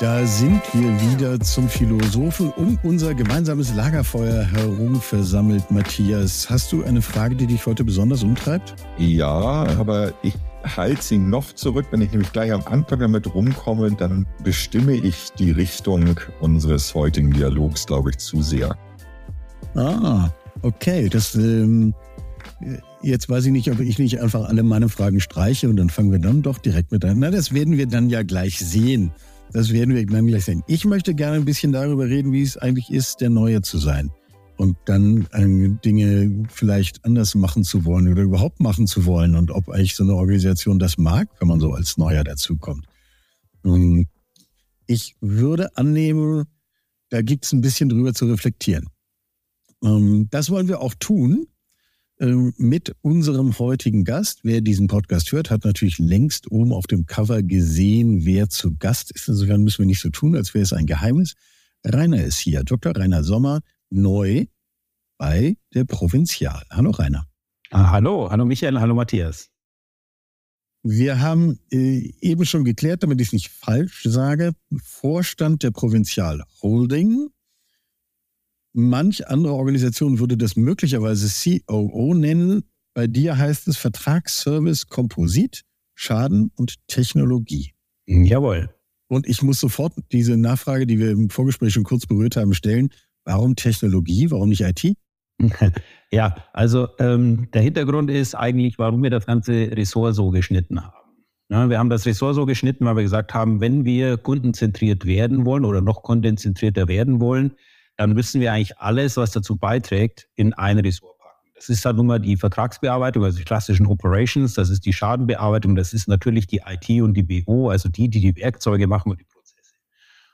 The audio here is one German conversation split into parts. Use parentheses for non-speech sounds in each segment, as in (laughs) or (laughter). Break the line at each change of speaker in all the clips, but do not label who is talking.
Da sind wir wieder zum Philosophen um unser gemeinsames Lagerfeuer herum versammelt. Matthias, hast du eine Frage, die dich heute besonders umtreibt?
Ja, aber ich halte sie noch zurück. Wenn ich nämlich gleich am Anfang damit rumkomme, dann bestimme ich die Richtung unseres heutigen Dialogs, glaube ich, zu sehr.
Ah, okay. Das, ähm, jetzt weiß ich nicht, ob ich nicht einfach alle meine Fragen streiche und dann fangen wir dann doch direkt mit an. Na, das werden wir dann ja gleich sehen. Das werden wir dann gleich sehen. Ich möchte gerne ein bisschen darüber reden, wie es eigentlich ist, der Neue zu sein. Und dann äh, Dinge vielleicht anders machen zu wollen oder überhaupt machen zu wollen und ob eigentlich so eine Organisation das mag, wenn man so als Neuer dazukommt. Ich würde annehmen, da gibt es ein bisschen drüber zu reflektieren. Ähm, das wollen wir auch tun. Ähm, mit unserem heutigen Gast. Wer diesen Podcast hört, hat natürlich längst oben auf dem Cover gesehen, wer zu Gast ist. Insofern müssen wir nicht so tun, als wäre es ein Geheimnis. Rainer ist hier, Dr. Rainer Sommer, neu bei der Provinzial. Hallo Rainer.
Ah, hallo, hallo Michael, hallo Matthias.
Wir haben äh, eben schon geklärt, damit ich es nicht falsch sage, Vorstand der Provinzial Holding Manch andere Organisation würde das möglicherweise COO nennen. Bei dir heißt es Vertragsservice Komposit, Schaden und Technologie.
Jawohl.
Und ich muss sofort diese Nachfrage, die wir im Vorgespräch schon kurz berührt haben, stellen. Warum Technologie? Warum nicht IT? (laughs)
Ja, also ähm, der Hintergrund ist eigentlich, warum wir das ganze Ressort so geschnitten haben. Ja, wir haben das Ressort so geschnitten, weil wir gesagt haben, wenn wir kundenzentriert werden wollen oder noch kundenzentrierter werden wollen, dann müssen wir eigentlich alles, was dazu beiträgt, in ein Ressort packen. Das ist dann nun mal die Vertragsbearbeitung, also die klassischen Operations, das ist die Schadenbearbeitung, das ist natürlich die IT und die BO, also die, die die Werkzeuge machen und die Prozesse.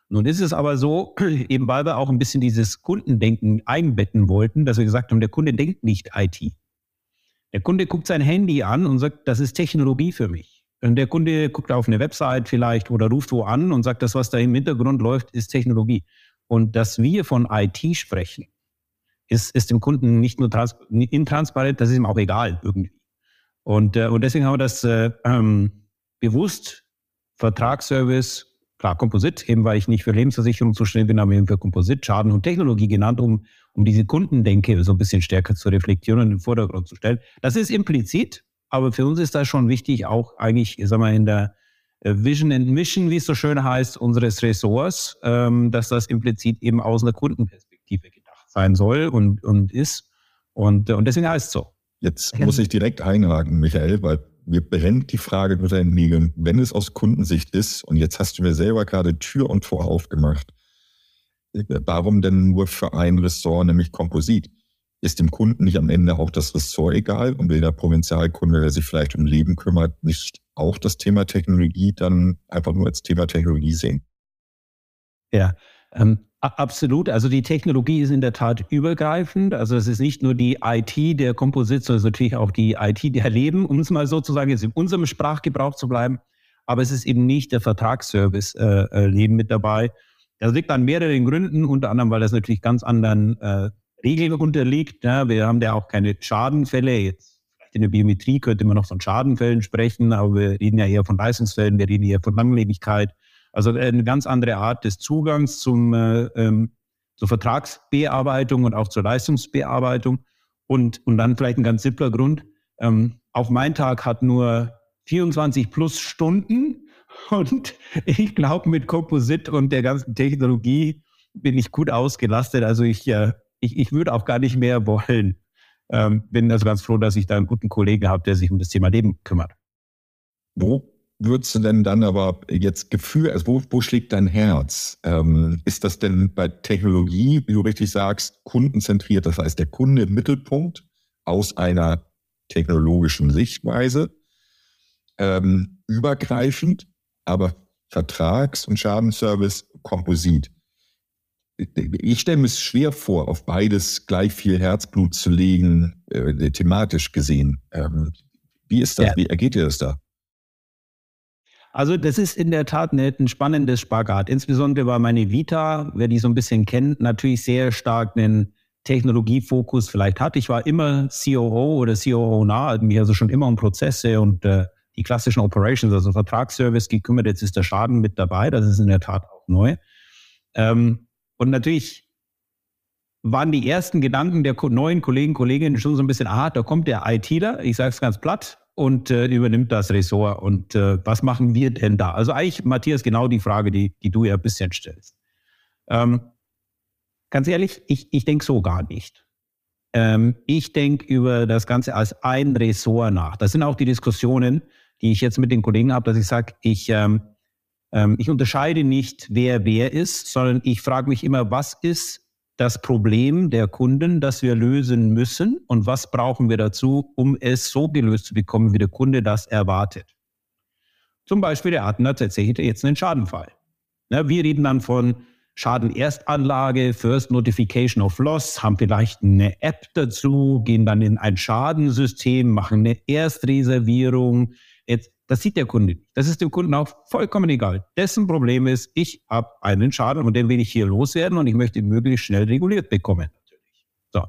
Nun ist es aber so, (clears throat) eben weil wir auch ein bisschen dieses Kundendenken einbetten wollten, dass wir gesagt haben, der Kunde denkt nicht IT. Der Kunde guckt sein Handy an und sagt, das ist Technologie für mich. Und der Kunde guckt auf eine Website vielleicht oder ruft wo an und sagt, das, was da im Hintergrund läuft, ist Technologie. Und dass wir von IT sprechen, ist, ist dem Kunden nicht nur trans intransparent, das ist ihm auch egal irgendwie. Und, äh, und deswegen haben wir das äh, ähm, bewusst Vertragsservice, klar, Komposit, eben weil ich nicht für Lebensversicherung zuständig bin, aber eben für Komposit, Schaden und Technologie genannt, um, um diese Kundendenke so ein bisschen stärker zu reflektieren und in den Vordergrund zu stellen. Das ist implizit, aber für uns ist das schon wichtig, auch eigentlich, ich sag mal, in der Vision and Mission, wie es so schön heißt, unseres Ressorts, ähm, dass das implizit eben aus einer Kundenperspektive gedacht sein soll und, und ist. Und, äh, und deswegen heißt es so.
Jetzt muss ich direkt einhaken, Michael, weil mir brennt die Frage mit deinen Nägeln, wenn es aus Kundensicht ist, und jetzt hast du mir selber gerade Tür und Tor aufgemacht, äh, warum denn nur für ein Ressort, nämlich Komposit? Ist dem Kunden nicht am Ende auch das Ressort egal und will der Provinzialkunde, der sich vielleicht um Leben kümmert, nicht auch das Thema Technologie dann einfach nur als Thema Technologie sehen?
Ja, ähm, absolut. Also die Technologie ist in der Tat übergreifend. Also es ist nicht nur die IT der Komposit, sondern es ist natürlich auch die IT der Leben, um es mal sozusagen jetzt in unserem Sprachgebrauch zu bleiben. Aber es ist eben nicht der Vertragsservice äh, äh Leben mit dabei. Das liegt an mehreren Gründen, unter anderem, weil das natürlich ganz anderen äh, Regeln unterliegt. Ja, wir haben ja auch keine Schadenfälle. Jetzt in der Biometrie könnte man noch von Schadenfällen sprechen, aber wir reden ja eher von Leistungsfällen, wir reden eher von Langlebigkeit. Also eine ganz andere Art des Zugangs zum, äh, ähm, zur Vertragsbearbeitung und auch zur Leistungsbearbeitung. Und, und dann vielleicht ein ganz simpler Grund. Ähm, auch mein Tag hat nur 24 plus Stunden (laughs) und ich glaube, mit Komposit und der ganzen Technologie bin ich gut ausgelastet. Also ich äh, ich, ich würde auch gar nicht mehr wollen. Ähm, bin also ganz froh, dass ich da einen guten Kollegen habe, der sich um das Thema Leben kümmert.
Wo würdest du denn dann aber jetzt Gefühl, also wo, wo schlägt dein Herz? Ähm, ist das denn bei Technologie, wie du richtig sagst, kundenzentriert, das heißt der Kunde im Mittelpunkt aus einer technologischen Sichtweise, ähm, übergreifend, aber Vertrags- und Schadenservice Komposit ich stelle mir es schwer vor, auf beides gleich viel Herzblut zu legen, äh, thematisch gesehen. Ähm, wie ist das? Ja. Wie ergeht dir das da?
Also das ist in der Tat ein spannendes Spagat. Insbesondere weil meine Vita, wer die so ein bisschen kennt, natürlich sehr stark einen Technologiefokus vielleicht hat. Ich war immer COO oder COO nah, mich also schon immer um Prozesse und äh, die klassischen Operations, also Vertragsservice gekümmert. Jetzt ist der Schaden mit dabei. Das ist in der Tat auch neu. Ähm, und natürlich waren die ersten Gedanken der neuen Kollegen, Kolleginnen schon so ein bisschen, ah, da kommt der ITler, ich sage es ganz platt, und äh, übernimmt das Ressort. Und äh, was machen wir denn da? Also eigentlich, Matthias, genau die Frage, die, die du ja ein bisschen stellst. Ähm, ganz ehrlich, ich, ich denke so gar nicht. Ähm, ich denke über das Ganze als ein Ressort nach. Das sind auch die Diskussionen, die ich jetzt mit den Kollegen habe, dass ich sage, ich, ähm, ich unterscheide nicht, wer wer ist, sondern ich frage mich immer, was ist das Problem der Kunden, das wir lösen müssen und was brauchen wir dazu, um es so gelöst zu bekommen, wie der Kunde das erwartet. Zum Beispiel, er hat tatsächlich jetzt einen Schadenfall. Ja, wir reden dann von Schadenerstanlage, First Notification of Loss, haben vielleicht eine App dazu, gehen dann in ein Schadensystem, machen eine Erstreservierung. Jetzt das sieht der Kunde nicht. Das ist dem Kunden auch vollkommen egal. Dessen Problem ist, ich habe einen Schaden und den will ich hier loswerden und ich möchte ihn möglichst schnell reguliert bekommen. Natürlich. So.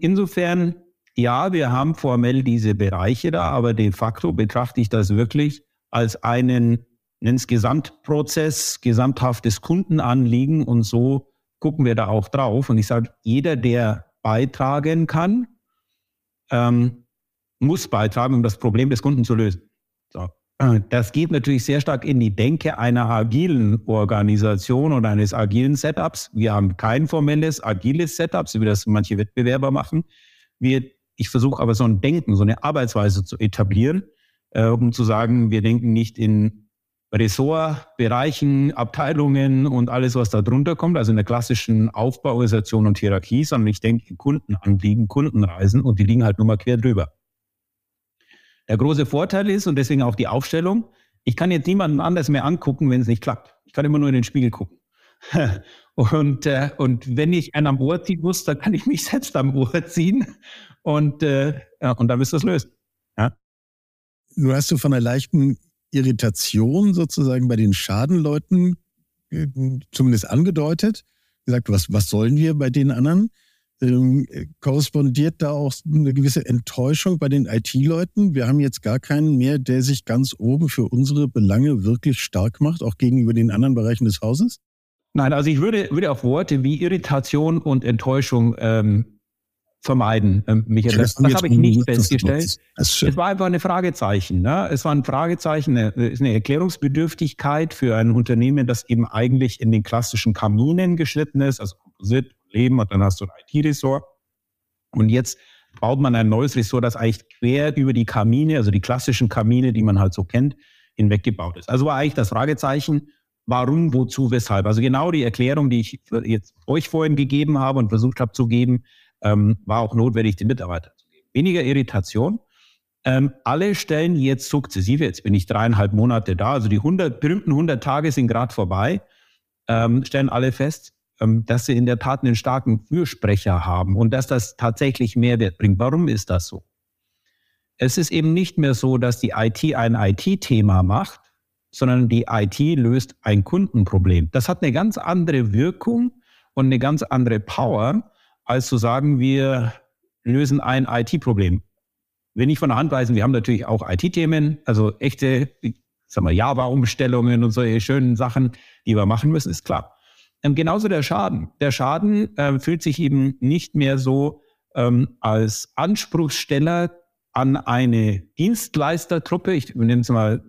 Insofern, ja, wir haben formell diese Bereiche da, aber de facto betrachte ich das wirklich als einen nenn's Gesamtprozess, gesamthaftes Kundenanliegen und so gucken wir da auch drauf. Und ich sage, jeder, der beitragen kann, ähm, muss beitragen, um das Problem des Kunden zu lösen. Äh, das geht natürlich sehr stark in die Denke einer agilen Organisation oder eines agilen Setups. Wir haben kein formelles agiles Setup, so wie das manche Wettbewerber machen. Wir, ich versuche aber so ein Denken, so eine Arbeitsweise zu etablieren, äh, um zu sagen, wir denken nicht in Ressortbereichen, Abteilungen und alles, was da drunter kommt, also in der klassischen Aufbauorganisation und Hierarchie, sondern ich denke in Kundenanliegen, Kundenreisen und die liegen halt nur mal quer drüber. Der große Vorteil ist, und deswegen auch die Aufstellung, ich kann jetzt niemanden anders mehr angucken, wenn es nicht klappt. Ich kann immer nur in den Spiegel gucken. (laughs) und, äh, und wenn ich einen am Ohr ziehen muss, dann kann ich mich (laughs) selbst am Ohr ziehen und, äh, ja, und dann wirst du es lösen. Ja?
Nur hast du von einer leichten Irritation sozusagen bei den Schadenleuten äh, zumindest angedeutet, gesagt, was, was sollen wir bei den anderen? Ähm, korrespondiert da auch eine gewisse Enttäuschung bei den IT-Leuten. Wir haben jetzt gar keinen mehr, der sich ganz oben für unsere Belange wirklich stark macht, auch gegenüber den anderen Bereichen des Hauses?
Nein, also ich würde, würde auf Worte wie Irritation und Enttäuschung ähm, vermeiden, ähm, Michael. Das, das habe ich nicht festgestellt. Es war einfach eine Fragezeichen. Ne? Es war ein Fragezeichen, eine, eine Erklärungsbedürftigkeit für ein Unternehmen, das eben eigentlich in den klassischen Kaminen geschnitten ist, also Komposit, Leben und dann hast du ein IT-Ressort. Und jetzt baut man ein neues Ressort, das eigentlich quer über die Kamine, also die klassischen Kamine, die man halt so kennt, hinweggebaut ist. Also war eigentlich das Fragezeichen, warum, wozu, weshalb. Also genau die Erklärung, die ich jetzt euch vorhin gegeben habe und versucht habe zu geben, ähm, war auch notwendig, den Mitarbeitern zu geben. Weniger Irritation. Ähm, alle stellen jetzt sukzessive, jetzt bin ich dreieinhalb Monate da, also die 100, berühmten 100 Tage sind gerade vorbei, ähm, stellen alle fest, dass sie in der Tat einen starken Fürsprecher haben und dass das tatsächlich Mehrwert bringt. Warum ist das so? Es ist eben nicht mehr so, dass die IT ein IT-Thema macht, sondern die IT löst ein Kundenproblem. Das hat eine ganz andere Wirkung und eine ganz andere Power, als zu sagen, wir lösen ein IT-Problem. Wenn ich von der Hand weisen, wir haben natürlich auch IT-Themen, also echte, Java-Umstellungen und solche schönen Sachen, die wir machen müssen, ist klar. Ähm, genauso der Schaden. Der Schaden äh, fühlt sich eben nicht mehr so ähm, als Anspruchssteller an eine Dienstleistertruppe, ich nenne es mal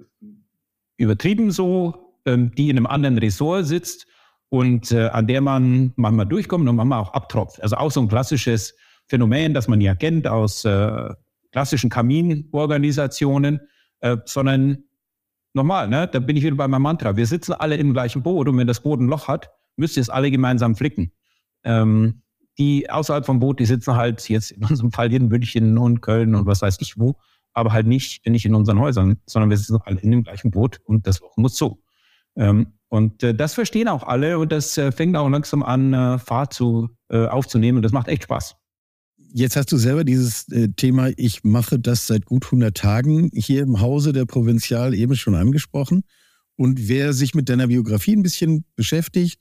übertrieben so, ähm, die in einem anderen Ressort sitzt und äh, an der man manchmal durchkommt und manchmal auch abtropft. Also auch so ein klassisches Phänomen, das man ja kennt aus äh, klassischen Kaminorganisationen, äh, sondern nochmal, ne, da bin ich wieder bei meinem Mantra. Wir sitzen alle im gleichen Boot und wenn das Boot ein Loch hat, müsst ihr es alle gemeinsam flicken. Ähm, die außerhalb vom Boot, die sitzen halt jetzt in unserem Fall in München und Köln und was weiß ich wo, aber halt nicht, nicht in unseren Häusern, sondern wir sitzen alle in dem gleichen Boot und das muss so. Ähm, und äh, das verstehen auch alle und das äh, fängt auch langsam an, äh, Fahrt zu, äh, aufzunehmen und das macht echt Spaß.
Jetzt hast du selber dieses äh, Thema, ich mache das seit gut 100 Tagen hier im Hause der Provinzial eben schon angesprochen. Und wer sich mit deiner Biografie ein bisschen beschäftigt,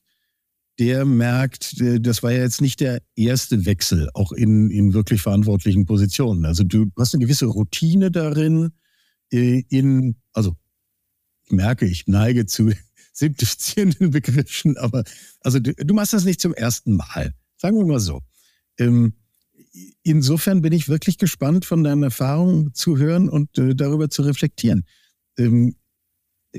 der merkt, äh, das war ja jetzt nicht der erste Wechsel, auch in, in wirklich verantwortlichen Positionen. Also du hast eine gewisse Routine darin, äh, in, also ich merke, ich neige zu, (laughs) simplifizierenden Begriffen, aber also du, du, machst das nicht zum ersten Mal. Sagen wir mal so. Ähm, insofern bin ich wirklich gespannt, von deinen Erfahrungen zu hören und äh, darüber zu reflektieren. Ähm,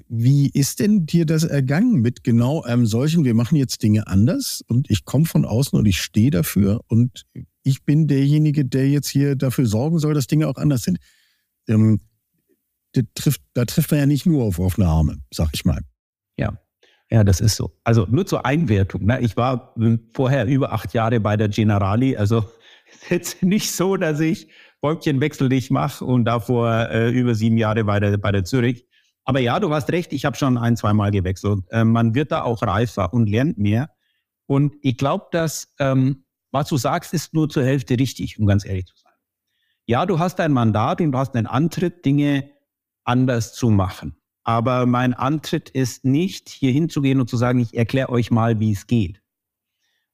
wie ist denn dir das ergangen mit genau einem solchen, wir machen jetzt Dinge anders und ich komme von außen und ich stehe dafür und ich bin derjenige, der jetzt hier dafür sorgen soll, dass Dinge auch anders sind. Ähm, trifft, da trifft man ja nicht nur auf offene Arme, sag ich mal.
Ja, ja, das ist so. Also nur zur Einwertung. Ne? Ich war hm, vorher über acht Jahre bei der Generali. Also (laughs) jetzt nicht so, dass ich Bäumchenwechsel nicht mache und davor äh, über sieben Jahre bei der, bei der Zürich. Aber ja, du hast recht, ich habe schon ein, zwei Mal gewechselt. Äh, man wird da auch reifer und lernt mehr. Und ich glaube, dass ähm, was du sagst, ist nur zur Hälfte richtig, um ganz ehrlich zu sein. Ja, du hast ein Mandat und du hast einen Antritt, Dinge anders zu machen. Aber mein Antritt ist nicht, hier hinzugehen und zu sagen, ich erkläre euch mal, wie es geht.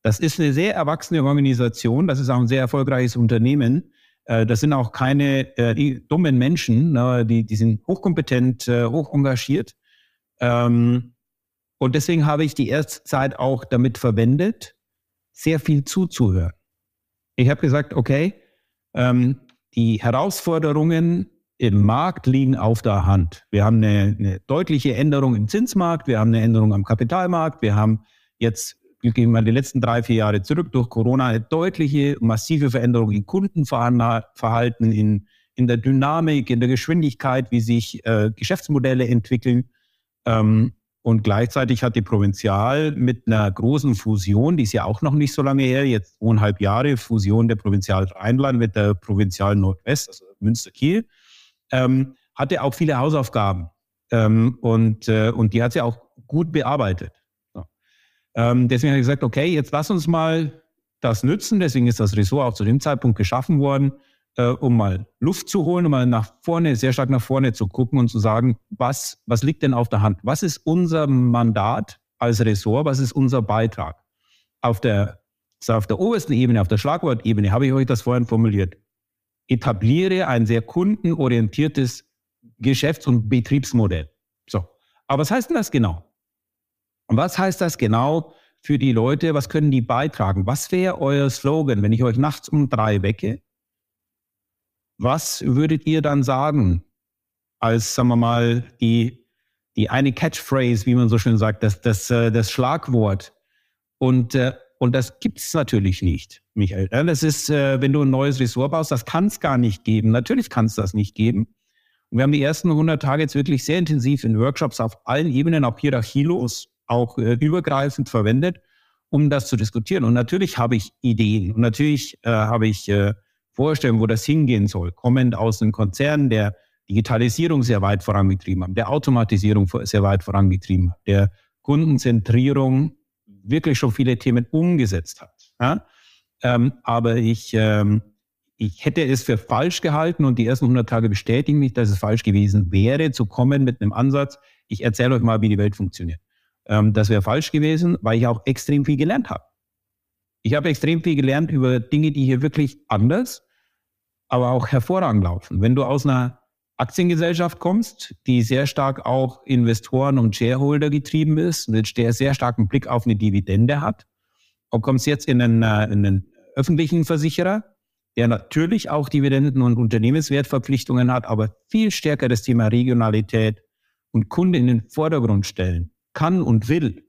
Das ist eine sehr erwachsene Organisation, das ist auch ein sehr erfolgreiches Unternehmen. Äh, das sind auch keine äh, dummen Menschen, ne? die, die sind hochkompetent, äh, hoch engagiert. Ähm, und deswegen habe ich die erste Zeit auch damit verwendet, sehr viel zuzuhören. Ich habe gesagt, okay, ähm, die Herausforderungen im Markt liegen auf der Hand. Wir haben eine, eine deutliche Änderung im Zinsmarkt, wir haben eine Änderung am Kapitalmarkt, wir haben jetzt gehen mal die letzten drei, vier Jahre zurück, durch Corona eine deutliche, massive Veränderung in Kundenverhalten, in, in der Dynamik, in der Geschwindigkeit, wie sich äh, Geschäftsmodelle entwickeln. Ähm, und gleichzeitig hat die Provinzial mit einer großen Fusion, die ist ja auch noch nicht so lange her, jetzt zweieinhalb Jahre, Fusion der Provinzial Rheinland mit der Provinzial Nordwest, also Münster-Kiel, ähm, hatte auch viele Hausaufgaben. Ähm, und, äh, und die hat sie auch gut bearbeitet. Ähm, deswegen habe ich gesagt, okay, jetzt lass uns mal das nützen. Deswegen ist das Ressort auch zu dem Zeitpunkt geschaffen worden, äh, um mal Luft zu holen, um mal nach vorne, sehr stark nach vorne zu gucken und zu sagen, was, was liegt denn auf der Hand? Was ist unser Mandat als Ressort? Was ist unser Beitrag? Auf der, auf der obersten Ebene, auf der Schlagwortebene habe ich euch das vorhin formuliert. Etabliere ein sehr kundenorientiertes Geschäfts- und Betriebsmodell. So. Aber was heißt denn das genau? Und was heißt das genau für die Leute? Was können die beitragen? Was wäre euer Slogan, wenn ich euch nachts um drei wecke? Was würdet ihr dann sagen als, sagen wir mal, die, die eine Catchphrase, wie man so schön sagt, das, das, äh, das Schlagwort? Und, äh, und das gibt es natürlich nicht, Michael. Das ist, äh, wenn du ein neues Ressort baust, das kann es gar nicht geben. Natürlich kann es das nicht geben. Und wir haben die ersten 100 Tage jetzt wirklich sehr intensiv in Workshops auf allen Ebenen, auch hierarchielos, auch äh, übergreifend verwendet, um das zu diskutieren. Und natürlich habe ich Ideen und natürlich äh, habe ich äh, Vorstellungen, wo das hingehen soll, kommend aus einem Konzern, der Digitalisierung sehr weit vorangetrieben hat, der Automatisierung sehr weit vorangetrieben hat, der Kundenzentrierung wirklich schon viele Themen umgesetzt hat. Ja? Ähm, aber ich, ähm, ich hätte es für falsch gehalten und die ersten 100 Tage bestätigen mich, dass es falsch gewesen wäre, zu kommen mit einem Ansatz, ich erzähle euch mal, wie die Welt funktioniert. Ähm, das wäre falsch gewesen, weil ich auch extrem viel gelernt habe. Ich habe extrem viel gelernt über Dinge, die hier wirklich anders, aber auch hervorragend laufen. Wenn du aus einer Aktiengesellschaft kommst, die sehr stark auch Investoren und Shareholder getrieben ist, mit der sehr starken Blick auf eine Dividende hat, und kommst jetzt in einen, äh, in einen öffentlichen Versicherer, der natürlich auch Dividenden und Unternehmenswertverpflichtungen hat, aber viel stärker das Thema Regionalität und Kunde in den Vordergrund stellen kann und will,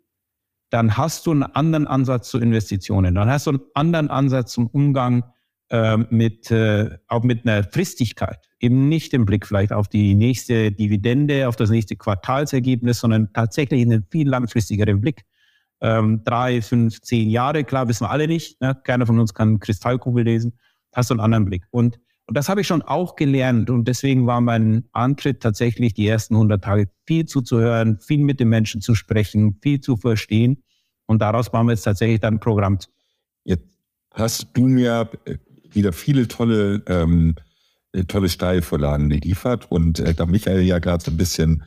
dann hast du einen anderen Ansatz zu Investitionen. Dann hast du einen anderen Ansatz zum Umgang äh, mit, äh, auch mit einer Fristigkeit. Eben nicht im Blick vielleicht auf die nächste Dividende, auf das nächste Quartalsergebnis, sondern tatsächlich in einen viel langfristigeren Blick. Ähm, drei, fünf, zehn Jahre, klar wissen wir alle nicht. Ne? Keiner von uns kann Kristallkugel lesen. Hast du einen anderen Blick. Und und das habe ich schon auch gelernt. Und deswegen war mein Antritt tatsächlich die ersten 100 Tage viel zuzuhören, viel mit den Menschen zu sprechen, viel zu verstehen. Und daraus bauen wir jetzt tatsächlich dann ein Programm.
Jetzt hast du mir wieder viele tolle, ähm, tolle Steilvorlagen geliefert. Und äh, da Michael ja gerade so ein bisschen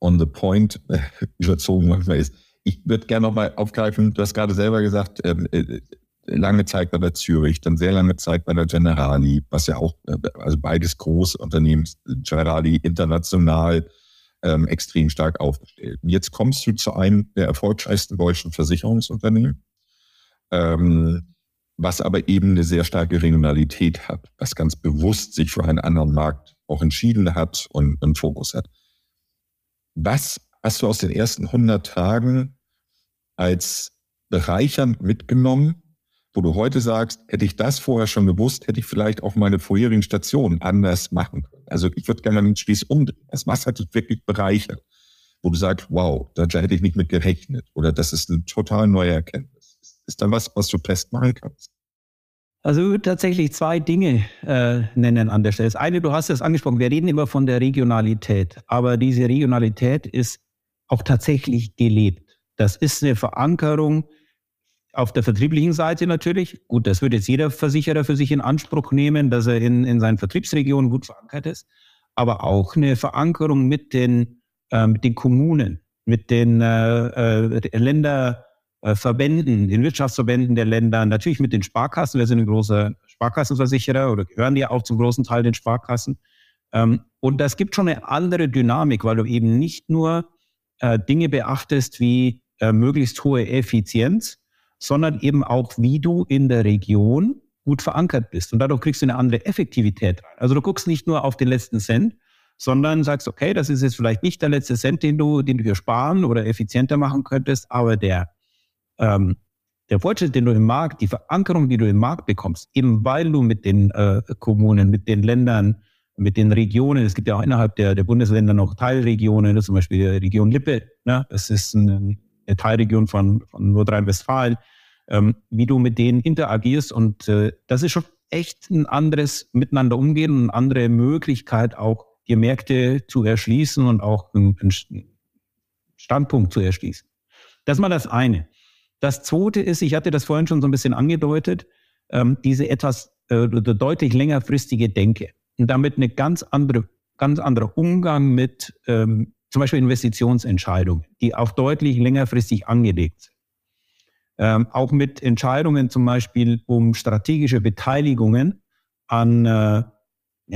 on the point äh, (laughs) überzogen manchmal ist, ich würde gerne nochmal aufgreifen, du hast gerade selber gesagt, ähm, äh, lange Zeit bei der Zürich, dann sehr lange Zeit bei der Generali, was ja auch, äh, also beides große Unternehmen, Generali international, ähm, extrem stark aufgestellt. Und jetzt kommst du zu einem der erfolgreichsten deutschen Versicherungsunternehmen, ähm, was aber eben eine sehr starke Regionalität hat, was ganz bewusst sich für einen anderen Markt auch entschieden hat und einen Fokus hat. Was hast du aus den ersten 100 Tagen als bereichernd mitgenommen, wo du heute sagst, hätte ich das vorher schon gewusst, hätte ich vielleicht auch meine vorherigen Stationen anders machen können. Also ich würde gerne den Spieß umdrehen. Was hat dich wirklich bereichert? Wo du sagst, wow, da hätte ich nicht mit gerechnet oder das ist eine total neue Erkenntnis. Ist da was, was du festmachen kannst?
Also ich würde tatsächlich zwei Dinge äh, nennen an der Stelle. Das eine, du hast es angesprochen, wir reden immer von der Regionalität, aber diese Regionalität ist auch tatsächlich gelebt. Das ist eine Verankerung auf der vertrieblichen Seite natürlich. Gut, das würde jetzt jeder Versicherer für sich in Anspruch nehmen, dass er in, in seinen Vertriebsregionen gut verankert ist. Aber auch eine Verankerung mit den, äh, mit den Kommunen, mit den äh, äh, Länderverbänden, den Wirtschaftsverbänden der Länder, natürlich mit den Sparkassen. Wir sind ein großer Sparkassenversicherer oder gehören ja auch zum großen Teil den Sparkassen. Ähm, und das gibt schon eine andere Dynamik, weil du eben nicht nur äh, Dinge beachtest wie äh, möglichst hohe Effizienz, sondern eben auch, wie du in der Region gut verankert bist. Und dadurch kriegst du eine andere Effektivität rein. Also du guckst nicht nur auf den letzten Cent, sondern sagst, okay, das ist jetzt vielleicht nicht der letzte Cent, den du, den du hier sparen oder effizienter machen könntest, aber der, ähm, der Fortschritt, den du im Markt, die Verankerung, die du im Markt bekommst, eben weil du mit den äh, Kommunen, mit den Ländern, mit den Regionen, es gibt ja auch innerhalb der, der Bundesländer noch Teilregionen, zum Beispiel die Region Lippe, ne? das ist ein, eine Teilregion von, von Nordrhein-Westfalen, ähm, wie du mit denen interagierst. Und äh, das ist schon echt ein anderes Miteinander umgehen und eine andere Möglichkeit, auch die Märkte zu erschließen und auch einen, einen Standpunkt zu erschließen. Das ist mal das eine. Das zweite ist, ich hatte das vorhin schon so ein bisschen angedeutet, ähm, diese etwas äh, deutlich längerfristige Denke und damit eine ganz andere, ganz anderer Umgang mit ähm, zum Beispiel Investitionsentscheidungen, die auch deutlich längerfristig angelegt sind. Ähm, auch mit Entscheidungen zum Beispiel um strategische Beteiligungen an äh,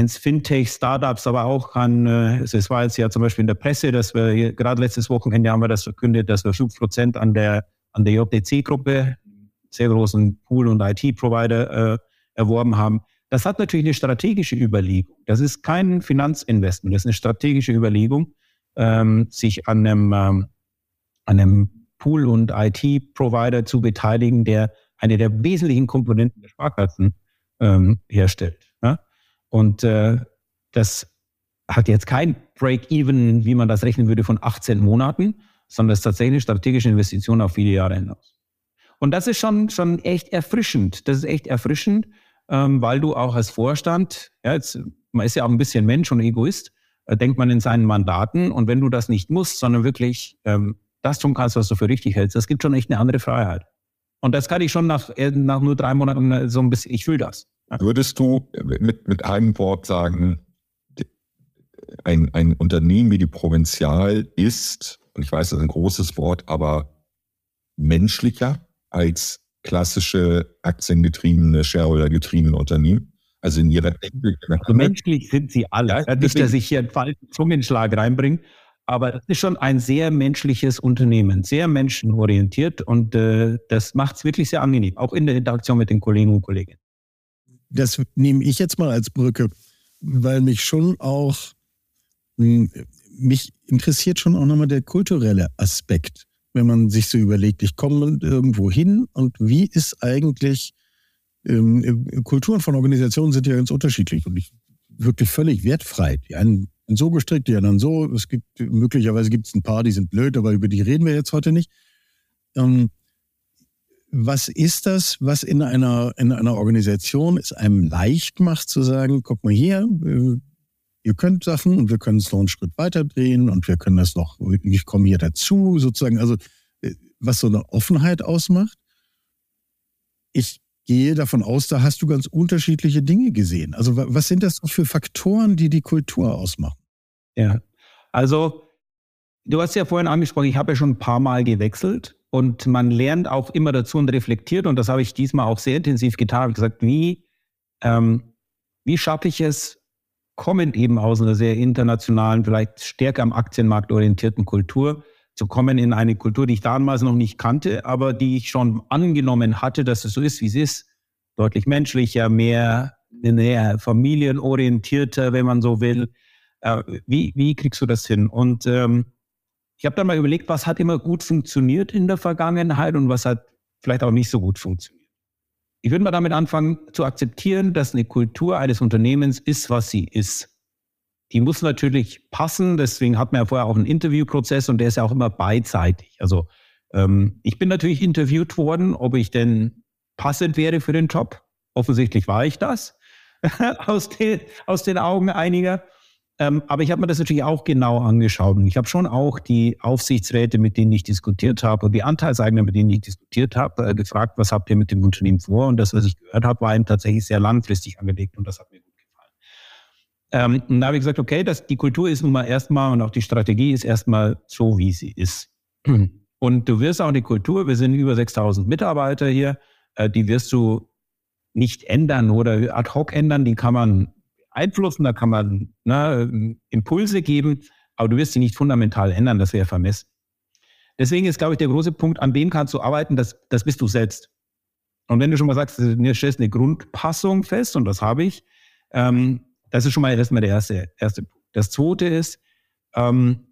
Fintech, Startups, aber auch an, äh, es war jetzt ja zum Beispiel in der Presse, dass wir hier, gerade letztes Wochenende haben wir das verkündet, dass wir 5 Prozent an der, an der JTC-Gruppe, sehr großen Pool- und IT-Provider, äh, erworben haben. Das hat natürlich eine strategische Überlegung. Das ist kein Finanzinvestment, das ist eine strategische Überlegung, ähm, sich an einem, ähm, an einem Pool- und IT-Provider zu beteiligen, der eine der wesentlichen Komponenten der Sparkassen ähm, herstellt. Ja? Und äh, das hat jetzt kein Break-Even, wie man das rechnen würde, von 18 Monaten, sondern es ist tatsächlich eine strategische Investition auf viele Jahre hinaus. Und das ist schon, schon echt erfrischend. Das ist echt erfrischend, ähm, weil du auch als Vorstand, ja, jetzt, man ist ja auch ein bisschen Mensch und Egoist, denkt man in seinen Mandaten. Und wenn du das nicht musst, sondern wirklich ähm, das tun kannst, was du für richtig hältst, das gibt schon echt eine andere Freiheit. Und das kann ich schon nach, äh, nach nur drei Monaten äh, so ein bisschen, ich fühle das.
Würdest du mit, mit einem Wort sagen, ein, ein Unternehmen wie die Provinzial ist, und ich weiß, das ist ein großes Wort, aber menschlicher als klassische aktiengetriebene, Shareholder-getriebene Unternehmen? Also in ihrer.
Also menschlich sind sie alle. Ja, nicht, dass ich hier einen falschen Zungenschlag reinbringe, aber es ist schon ein sehr menschliches Unternehmen, sehr menschenorientiert und äh, das macht es wirklich sehr angenehm, auch in der Interaktion mit den Kollegen und Kolleginnen.
Das nehme ich jetzt mal als Brücke, weil mich schon auch, hm, mich interessiert schon auch nochmal der kulturelle Aspekt, wenn man sich so überlegt, ich komme irgendwo hin und wie ist eigentlich, ähm, Kulturen von Organisationen sind ja ganz unterschiedlich und ich, wirklich völlig wertfrei. Die einen so gestrickt, die anderen so. Es gibt, möglicherweise gibt es ein paar, die sind blöd, aber über die reden wir jetzt heute nicht. Ähm, was ist das, was in einer, in einer Organisation es einem leicht macht zu sagen, guck mal hier, äh, ihr könnt Sachen und wir können es noch einen Schritt weiter drehen und wir können das noch, ich komme hier dazu, sozusagen, also äh, was so eine Offenheit ausmacht. Ich gehe davon aus, da hast du ganz unterschiedliche Dinge gesehen. Also was sind das für Faktoren, die die Kultur ausmachen?
Ja, also du hast ja vorhin angesprochen, ich habe ja schon ein paar Mal gewechselt und man lernt auch immer dazu und reflektiert und das habe ich diesmal auch sehr intensiv getan. Ich gesagt, wie, ähm, wie schaffe ich es, kommen eben aus einer sehr internationalen, vielleicht stärker am Aktienmarkt orientierten Kultur, zu kommen in eine Kultur, die ich damals noch nicht kannte, aber die ich schon angenommen hatte, dass es so ist, wie es ist. Deutlich menschlicher, mehr, mehr familienorientierter, wenn man so will. Äh, wie, wie kriegst du das hin? Und ähm, ich habe dann mal überlegt, was hat immer gut funktioniert in der Vergangenheit und was hat vielleicht auch nicht so gut funktioniert. Ich würde mal damit anfangen zu akzeptieren, dass eine Kultur eines Unternehmens ist, was sie ist. Die muss natürlich passen, deswegen hat man ja vorher auch einen Interviewprozess und der ist ja auch immer beidseitig. Also ähm, ich bin natürlich interviewt worden, ob ich denn passend wäre für den Job. Offensichtlich war ich das (laughs) aus, den, aus den Augen einiger. Ähm, aber ich habe mir das natürlich auch genau angeschaut und ich habe schon auch die Aufsichtsräte, mit denen ich diskutiert habe und die Anteilseigner, mit denen ich diskutiert habe, äh, gefragt, was habt ihr mit dem Unternehmen vor? Und das, was ich gehört habe, war ihm tatsächlich sehr langfristig angelegt und das hat mir gut. Ähm, und da habe ich gesagt, okay, das, die Kultur ist nun mal erstmal und auch die Strategie ist erstmal so, wie sie ist. (clears throat) Und du wirst auch die Kultur, wir sind über 6000 Mitarbeiter hier, äh, die wirst du nicht ändern oder ad hoc ändern, die kann man beeinflussen, da kann man ne, Impulse geben, aber du wirst sie nicht fundamental ändern, das wäre vermessen. Deswegen ist, glaube ich, der große Punkt, an wem kannst du arbeiten, das, das bist du selbst. Und wenn du schon mal sagst, du stellst eine Grundpassung fest, und das habe ich, ähm, das ist schon mal erstmal der erste, erste Punkt. Das zweite ist, ähm,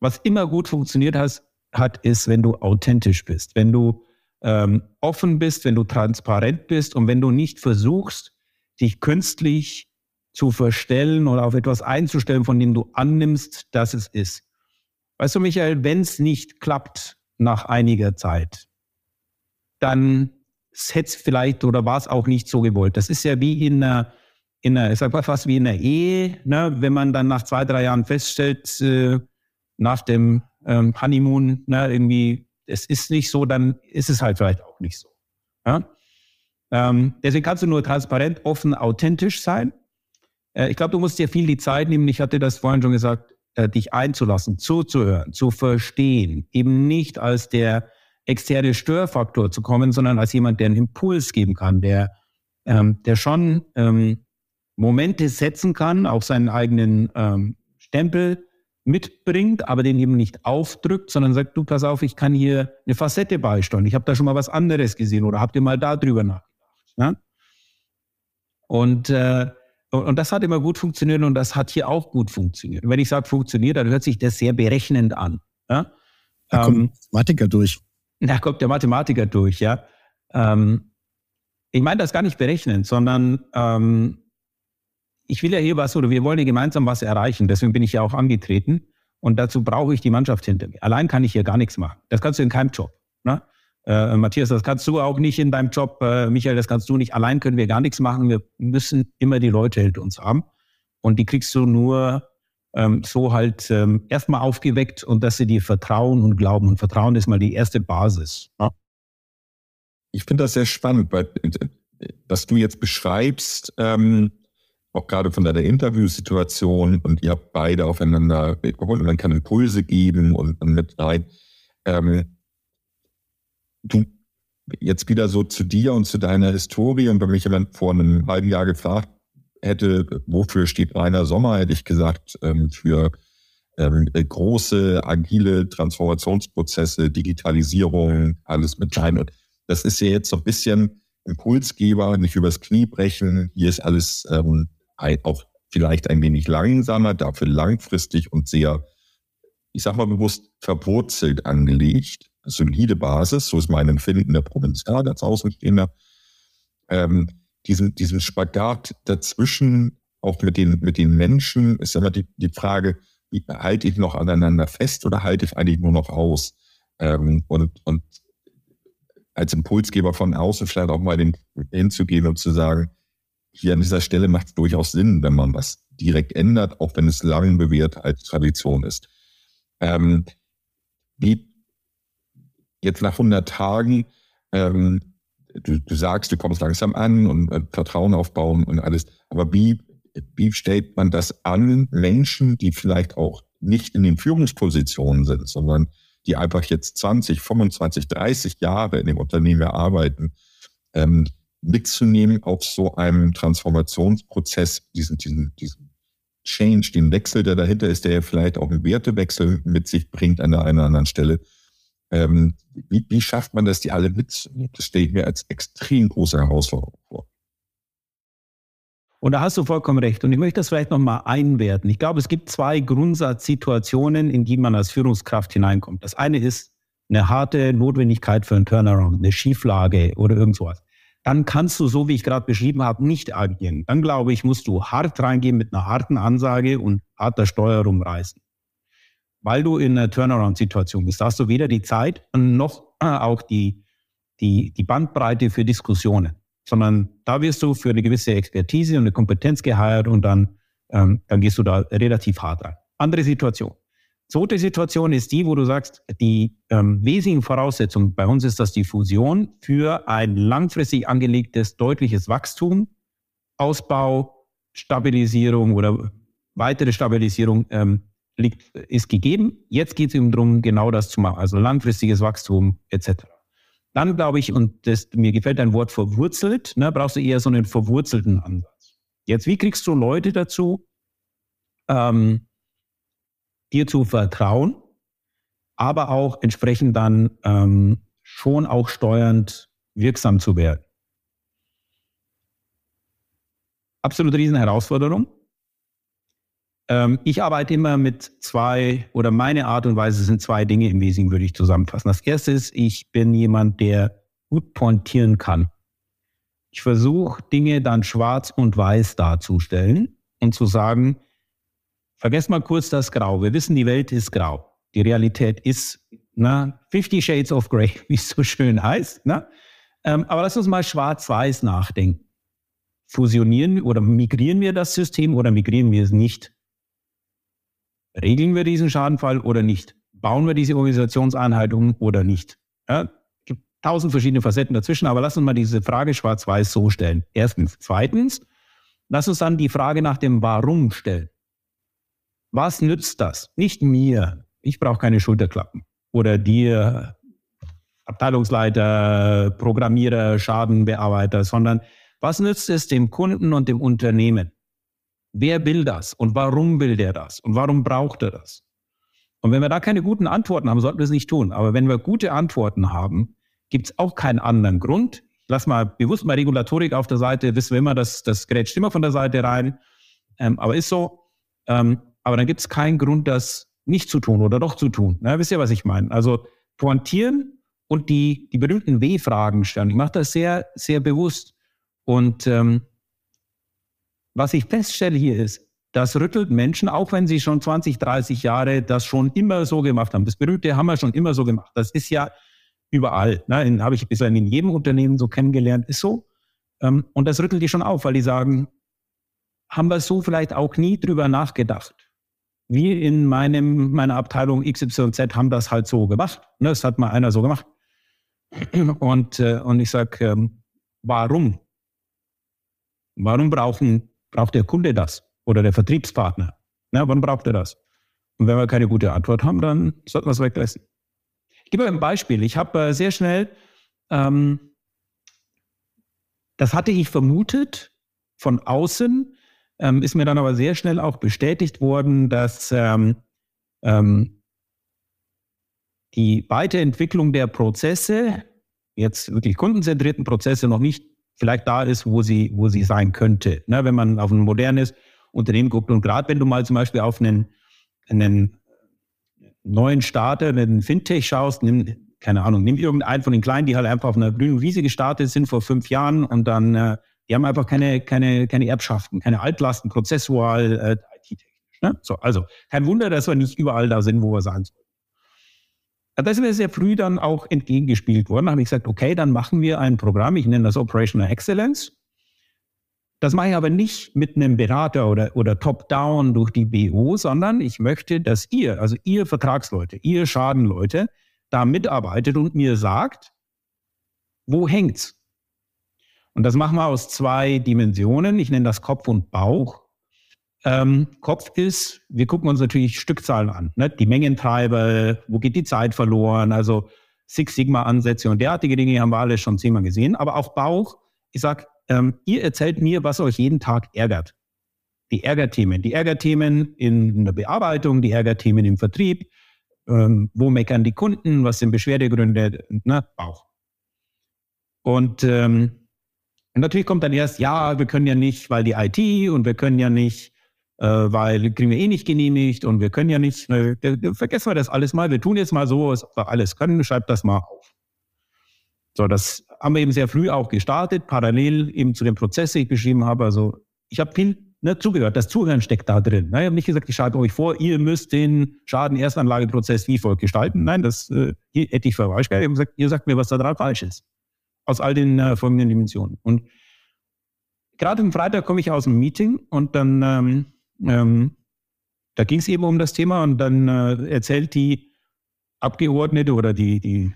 was immer gut funktioniert hat, hat, ist, wenn du authentisch bist, wenn du ähm, offen bist, wenn du transparent bist und wenn du nicht versuchst, dich künstlich zu verstellen oder auf etwas einzustellen, von dem du annimmst, dass es ist. Weißt du, Michael, wenn es nicht klappt nach einiger Zeit, dann hätte es vielleicht oder war es auch nicht so gewollt. Das ist ja wie in einer, in einer ich sag mal fast wie in einer Ehe, ne? wenn man dann nach zwei, drei Jahren feststellt, äh, nach dem ähm, Honeymoon, ne, irgendwie, es ist nicht so, dann ist es halt vielleicht auch nicht so. Ja? Ähm, deswegen kannst du nur transparent, offen, authentisch sein. Äh, ich glaube, du musst dir viel die Zeit nehmen. Ich hatte das vorhin schon gesagt, äh, dich einzulassen, zuzuhören, zu verstehen. Eben nicht als der externe Störfaktor zu kommen, sondern als jemand, der einen Impuls geben kann, der, ähm, der schon ähm, Momente setzen kann, auch seinen eigenen ähm, Stempel mitbringt, aber den eben nicht aufdrückt, sondern sagt, du pass auf, ich kann hier eine Facette beisteuern. Ich habe da schon mal was anderes gesehen oder habt ihr mal darüber nachgedacht? Ja? Und äh, und das hat immer gut funktioniert und das hat hier auch gut funktioniert. Und wenn ich sage funktioniert, dann hört sich das sehr berechnend an. Ja?
Da kommt ähm, Mathematiker durch.
Da kommt der Mathematiker durch, ja. Ähm, ich meine das gar nicht berechnend, sondern ähm, ich will ja hier was oder wir wollen ja gemeinsam was erreichen. Deswegen bin ich ja auch angetreten. Und dazu brauche ich die Mannschaft hinter mir. Allein kann ich hier gar nichts machen. Das kannst du in keinem Job. Ne? Äh, Matthias, das kannst du auch nicht in deinem Job. Äh, Michael, das kannst du nicht. Allein können wir gar nichts machen. Wir müssen immer die Leute hinter uns haben. Und die kriegst du nur ähm, so halt ähm, erstmal aufgeweckt und dass sie dir vertrauen und glauben. Und Vertrauen ist mal die erste Basis. Ja?
Ich finde das sehr spannend, weil was du jetzt beschreibst, ähm, auch gerade von deiner Interviewsituation und ihr habt beide aufeinander geholt und man kann Impulse geben und, und mit rein. Ähm, du jetzt wieder so zu dir und zu deiner Historie und wenn mich jemand vor einem halben Jahr gefragt hätte, wofür steht Rainer Sommer, hätte ich gesagt, ähm, für ähm, große, agile Transformationsprozesse, Digitalisierung, alles mit rein. das ist ja jetzt so ein bisschen Impulsgeber, nicht übers Knie brechen. Hier ist alles ähm, auch vielleicht ein wenig langsamer, dafür langfristig und sehr, ich sag mal bewusst, verwurzelt angelegt solide Basis, so ist mein Empfinden der Provinzial als Außenstehender, ähm, diesen, diesen Spagat dazwischen, auch mit den, mit den Menschen, ist immer die, die Frage, halte ich noch aneinander fest oder halte ich eigentlich nur noch aus? Ähm, und, und als Impulsgeber von außen vielleicht auch mal den, hinzugehen und zu sagen, hier an dieser Stelle macht es durchaus Sinn, wenn man was direkt ändert, auch wenn es lang bewährt als Tradition ist. Ähm, wie jetzt nach 100 Tagen, ähm, du, du sagst, du kommst langsam an und äh, Vertrauen aufbauen und alles. Aber wie, wie stellt man das an Menschen, die vielleicht auch nicht in den Führungspositionen sind, sondern die einfach jetzt 20, 25, 30 Jahre in dem Unternehmen arbeiten, ähm, mitzunehmen auf so einem Transformationsprozess, diesen, diesen, diesen Change, den Wechsel, der dahinter ist, der ja vielleicht auch einen Wertewechsel mit sich bringt an der einen oder anderen Stelle. Ähm, wie, wie schafft man das, die alle mitzunehmen? Das stelle ich mir als extrem große Herausforderung vor.
Und da hast du vollkommen recht. Und ich möchte das vielleicht nochmal einwerten. Ich glaube, es gibt zwei Grundsatzsituationen, in die man als Führungskraft hineinkommt. Das eine ist eine harte Notwendigkeit für einen Turnaround, eine Schieflage oder irgend sowas. Dann kannst du, so wie ich gerade beschrieben habe, nicht agieren. Dann glaube ich, musst du hart reingehen mit einer harten Ansage und harter Steuerung reißen. Weil du in einer Turnaround-Situation bist. Da hast du weder die Zeit noch auch die, die, die Bandbreite für Diskussionen sondern da wirst du für eine gewisse Expertise und eine Kompetenz geheiert und dann, ähm, dann gehst du da relativ hart rein. Andere Situation. Zweite Situation ist die, wo du sagst, die ähm, wesentlichen Voraussetzungen, bei uns ist das die Fusion für ein langfristig angelegtes, deutliches Wachstum, Ausbau, Stabilisierung oder weitere Stabilisierung ähm, liegt, ist gegeben. Jetzt geht es eben darum, genau das zu machen, also langfristiges Wachstum etc. Dann glaube ich, und das, mir gefällt dein Wort verwurzelt, ne, brauchst du eher so einen verwurzelten Ansatz. Jetzt, wie kriegst du Leute dazu, ähm, dir zu vertrauen, aber auch entsprechend dann ähm, schon auch steuernd wirksam zu werden? Absolute Riesenherausforderung. Ähm, ich arbeite immer mit zwei oder meine Art und Weise sind zwei Dinge im Wesentlichen, würde ich zusammenfassen. Das erste ist, ich bin jemand, der gut pointieren kann. Ich versuche Dinge dann schwarz und weiß darzustellen und zu sagen, vergesst mal kurz das Grau. Wir wissen, die Welt ist grau. Die Realität ist na, 50 Shades of Grey, (laughs) wie es so schön heißt. Na? Ähm, aber lass uns mal schwarz-weiß nachdenken. Fusionieren oder migrieren wir das System oder migrieren wir es nicht? Regeln wir diesen Schadenfall oder nicht? Bauen wir diese Organisationseinheit um oder nicht? Ja, gibt tausend verschiedene Facetten dazwischen, aber lass uns mal diese Frage schwarz-weiß so stellen. Erstens. Zweitens, lass uns dann die Frage nach dem Warum stellen. Was nützt das? Nicht mir. Ich brauche keine Schulterklappen. Oder dir, Abteilungsleiter, Programmierer, Schadenbearbeiter, sondern was nützt es dem Kunden und dem Unternehmen? Wer will das und warum will der das und warum braucht er das? Und wenn wir da keine guten Antworten haben, sollten wir es nicht tun. Aber wenn wir gute Antworten haben, gibt es auch keinen anderen Grund. Lass mal bewusst mal Regulatorik auf der Seite, wissen wir immer, dass das grätscht immer von der Seite rein. Ähm, aber ist so. Ähm, aber dann gibt es keinen Grund, das nicht zu tun oder doch zu tun. Na, wisst ihr, was ich meine? Also pointieren und die, die berühmten W-Fragen stellen. Ich mache das sehr, sehr bewusst. Und ähm, was ich feststelle hier ist, das rüttelt Menschen, auch wenn sie schon 20, 30 Jahre das schon immer so gemacht haben. Das berühmte haben wir schon immer so gemacht. Das ist ja überall. Ne? Habe ich bisher in jedem Unternehmen so kennengelernt, ist so. Ähm, und das rüttelt die schon auf, weil die sagen, haben wir so vielleicht auch nie drüber nachgedacht. Wir in meinem, meiner Abteilung XYZ haben das halt so gemacht. Ne? Das hat mal einer so gemacht. (clears throat) Und, äh, und ich sage, ähm, warum? Warum brauchen braucht der Kunde das oder der Vertriebspartner? Na, wann braucht er das? Und wenn wir keine gute Antwort haben, dann sollten wir es weglassen. Ich gebe ein Beispiel. Ich habe äh, sehr schnell, ähm, das hatte ich vermutet von außen, ähm, ist mir dann aber sehr schnell auch bestätigt worden, dass ähm, ähm die Weiterentwicklung der Prozesse, jetzt wirklich kundenzentrierten Prozesse, noch nicht vielleicht da ist, wo sie, wo sie sein könnte. Ne, wenn man auf ein modernes Unternehmen guckt und gerade wenn du mal zum Beispiel auf einen, einen neuen Starter, einen Fintech schaust, nimm, keine Ahnung, nimm irgendeinen von den Kleinen, die halt einfach auf einer grünen Wiese gestartet sind vor fünf Jahren und dann, äh, die haben einfach keine, keine, keine Erbschaften, keine Altlasten, prozessual, äh, IT-technisch. Ne? So, also kein Wunder, dass wir nicht überall da sind, wo wir sein sollen. Da ist mir sehr früh dann auch entgegengespielt worden. Da habe ich gesagt, okay, dann machen wir ein Programm, ich nenne das Operational Excellence. Das mache ich aber nicht mit einem Berater oder, oder top-down durch die BO, sondern ich möchte, dass ihr, also ihr Vertragsleute, ihr Schadenleute, da mitarbeitet und mir sagt, wo hängt's? Und das machen wir aus zwei Dimensionen. Ich nenne das Kopf und Bauch. Ähm, Kopf ist, wir gucken uns natürlich Stückzahlen an, ne? die Mengentreiber, wo geht die Zeit verloren, also Six Sigma-Ansätze und derartige Dinge haben wir alle schon zehnmal gesehen. Aber auch Bauch, ich sag, ähm, ihr erzählt mir, was euch jeden Tag ärgert. die Ärgerthemen. Die Ärgerthemen in der Bearbeitung, die Ärgerthemen im Vertrieb, ähm, wo meckern die Kunden, was sind Beschwerdegründe, na, Bauch. Und, ähm, und natürlich kommt dann erst, ja, wir können ja nicht, weil die IT und wir können ja nicht, äh, weil kriegen wir eh nicht genehmigt und wir können ja nicht, ne, vergessen wir das alles mal, wir tun jetzt mal so, als ob wir alles können, schreibt das mal auf. So, das haben wir eben sehr früh auch gestartet, parallel eben zu dem Prozess, den ich beschrieben habe. Also ich habe viel ne, zugehört. Das Zuhören steckt da drin. Ne? Ich habe nicht gesagt, ich schreibe euch vor, ihr müsst den Schaden-Erstanlageprozess wie folgt gestalten. Nein, das äh, hätte ich gesagt, ihr sagt mir, was da dran falsch ist. Aus all den äh, folgenden Dimensionen. Und gerade am Freitag komme ich aus dem Meeting und dann, ähm, ähm, da ging es eben um das Thema und dann äh, erzählt die Abgeordnete oder die, die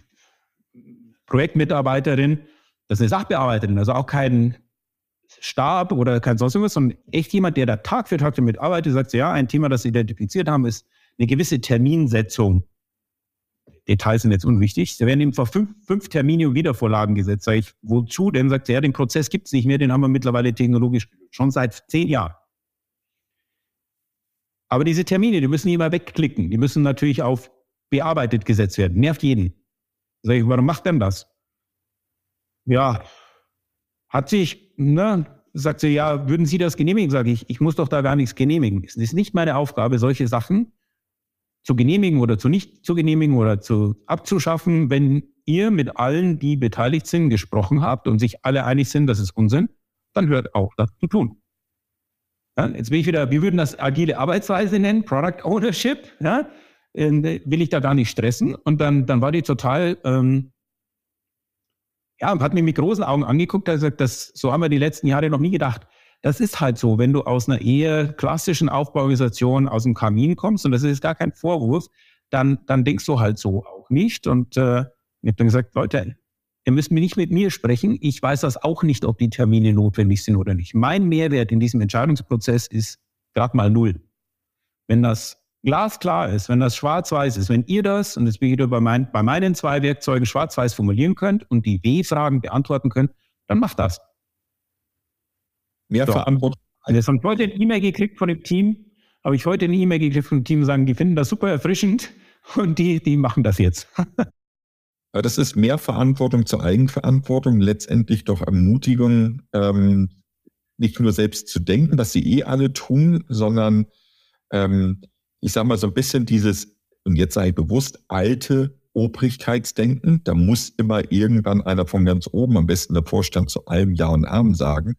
Projektmitarbeiterin, das ist eine Sachbearbeiterin, also auch kein Stab oder kein sonst irgendwas, sondern echt jemand, der da Tag für Tag damit arbeitet, sagt, ja, ein Thema, das sie identifiziert haben, ist eine gewisse Terminsetzung. Details sind jetzt unwichtig. Da werden eben vor fünf, fünf Termine und Wiedervorlagen gesetzt. Sag ich, wozu? Denn sagt ja, den Prozess gibt es nicht mehr, den haben wir mittlerweile technologisch schon seit zehn Jahren. Aber diese Termine, die müssen immer wegklicken. Die müssen natürlich auf bearbeitet gesetzt werden. Nervt jeden. Sag ich, warum macht denn das? Ja, hat sich, ne, sagt sie, ja, würden Sie das genehmigen? Sage ich, ich muss doch da gar nichts genehmigen. Es ist nicht meine Aufgabe, solche Sachen zu genehmigen oder zu nicht zu genehmigen oder zu abzuschaffen, wenn ihr mit allen, die beteiligt sind, gesprochen habt und sich alle einig sind, dass es Unsinn, dann hört auch das zu tun. Ja, jetzt bin ich wieder, wir würden das agile Arbeitsweise nennen, Product Ownership, ja, äh, will ich da gar nicht stressen. Und dann, dann war die total ähm, ja, hat mich mit großen Augen angeguckt, hat gesagt, das, so haben wir die letzten Jahre noch nie gedacht. Das ist halt so, wenn du aus einer eher klassischen Aufbauorganisation aus dem Kamin kommst, und das ist gar kein Vorwurf, dann, dann denkst du halt so auch nicht. Und äh, ich habe dann gesagt, Leute, ihr müsst mir nicht mit mir sprechen. Ich weiß das auch nicht, ob die Termine notwendig sind oder nicht. Mein Mehrwert in diesem Entscheidungsprozess ist gerade mal null. Wenn das glasklar ist, wenn das schwarz-weiß ist, wenn ihr das, und das bin ich wieder bei, mein, bei meinen zwei Werkzeugen schwarz-weiß formulieren könnt und die W-Fragen beantworten könnt, dann macht das.
Mehr so. Verantwortung.
Also jetzt habe ich heute eine E-Mail gekriegt von dem Team, habe ich heute eine E-Mail gekriegt von dem Team, sagen, die finden das super erfrischend (laughs) und die, die machen das jetzt. (laughs)
das ist mehr Verantwortung zur Eigenverantwortung, letztendlich doch Ermutigung, ähm, nicht nur selbst zu denken, dass sie eh alle tun, sondern ähm, ich sage mal so ein bisschen dieses, und jetzt sei bewusst, alte Obrigkeitsdenken. Da muss immer irgendwann einer von ganz oben, am besten der Vorstand, zu allem Ja und Arm sagen,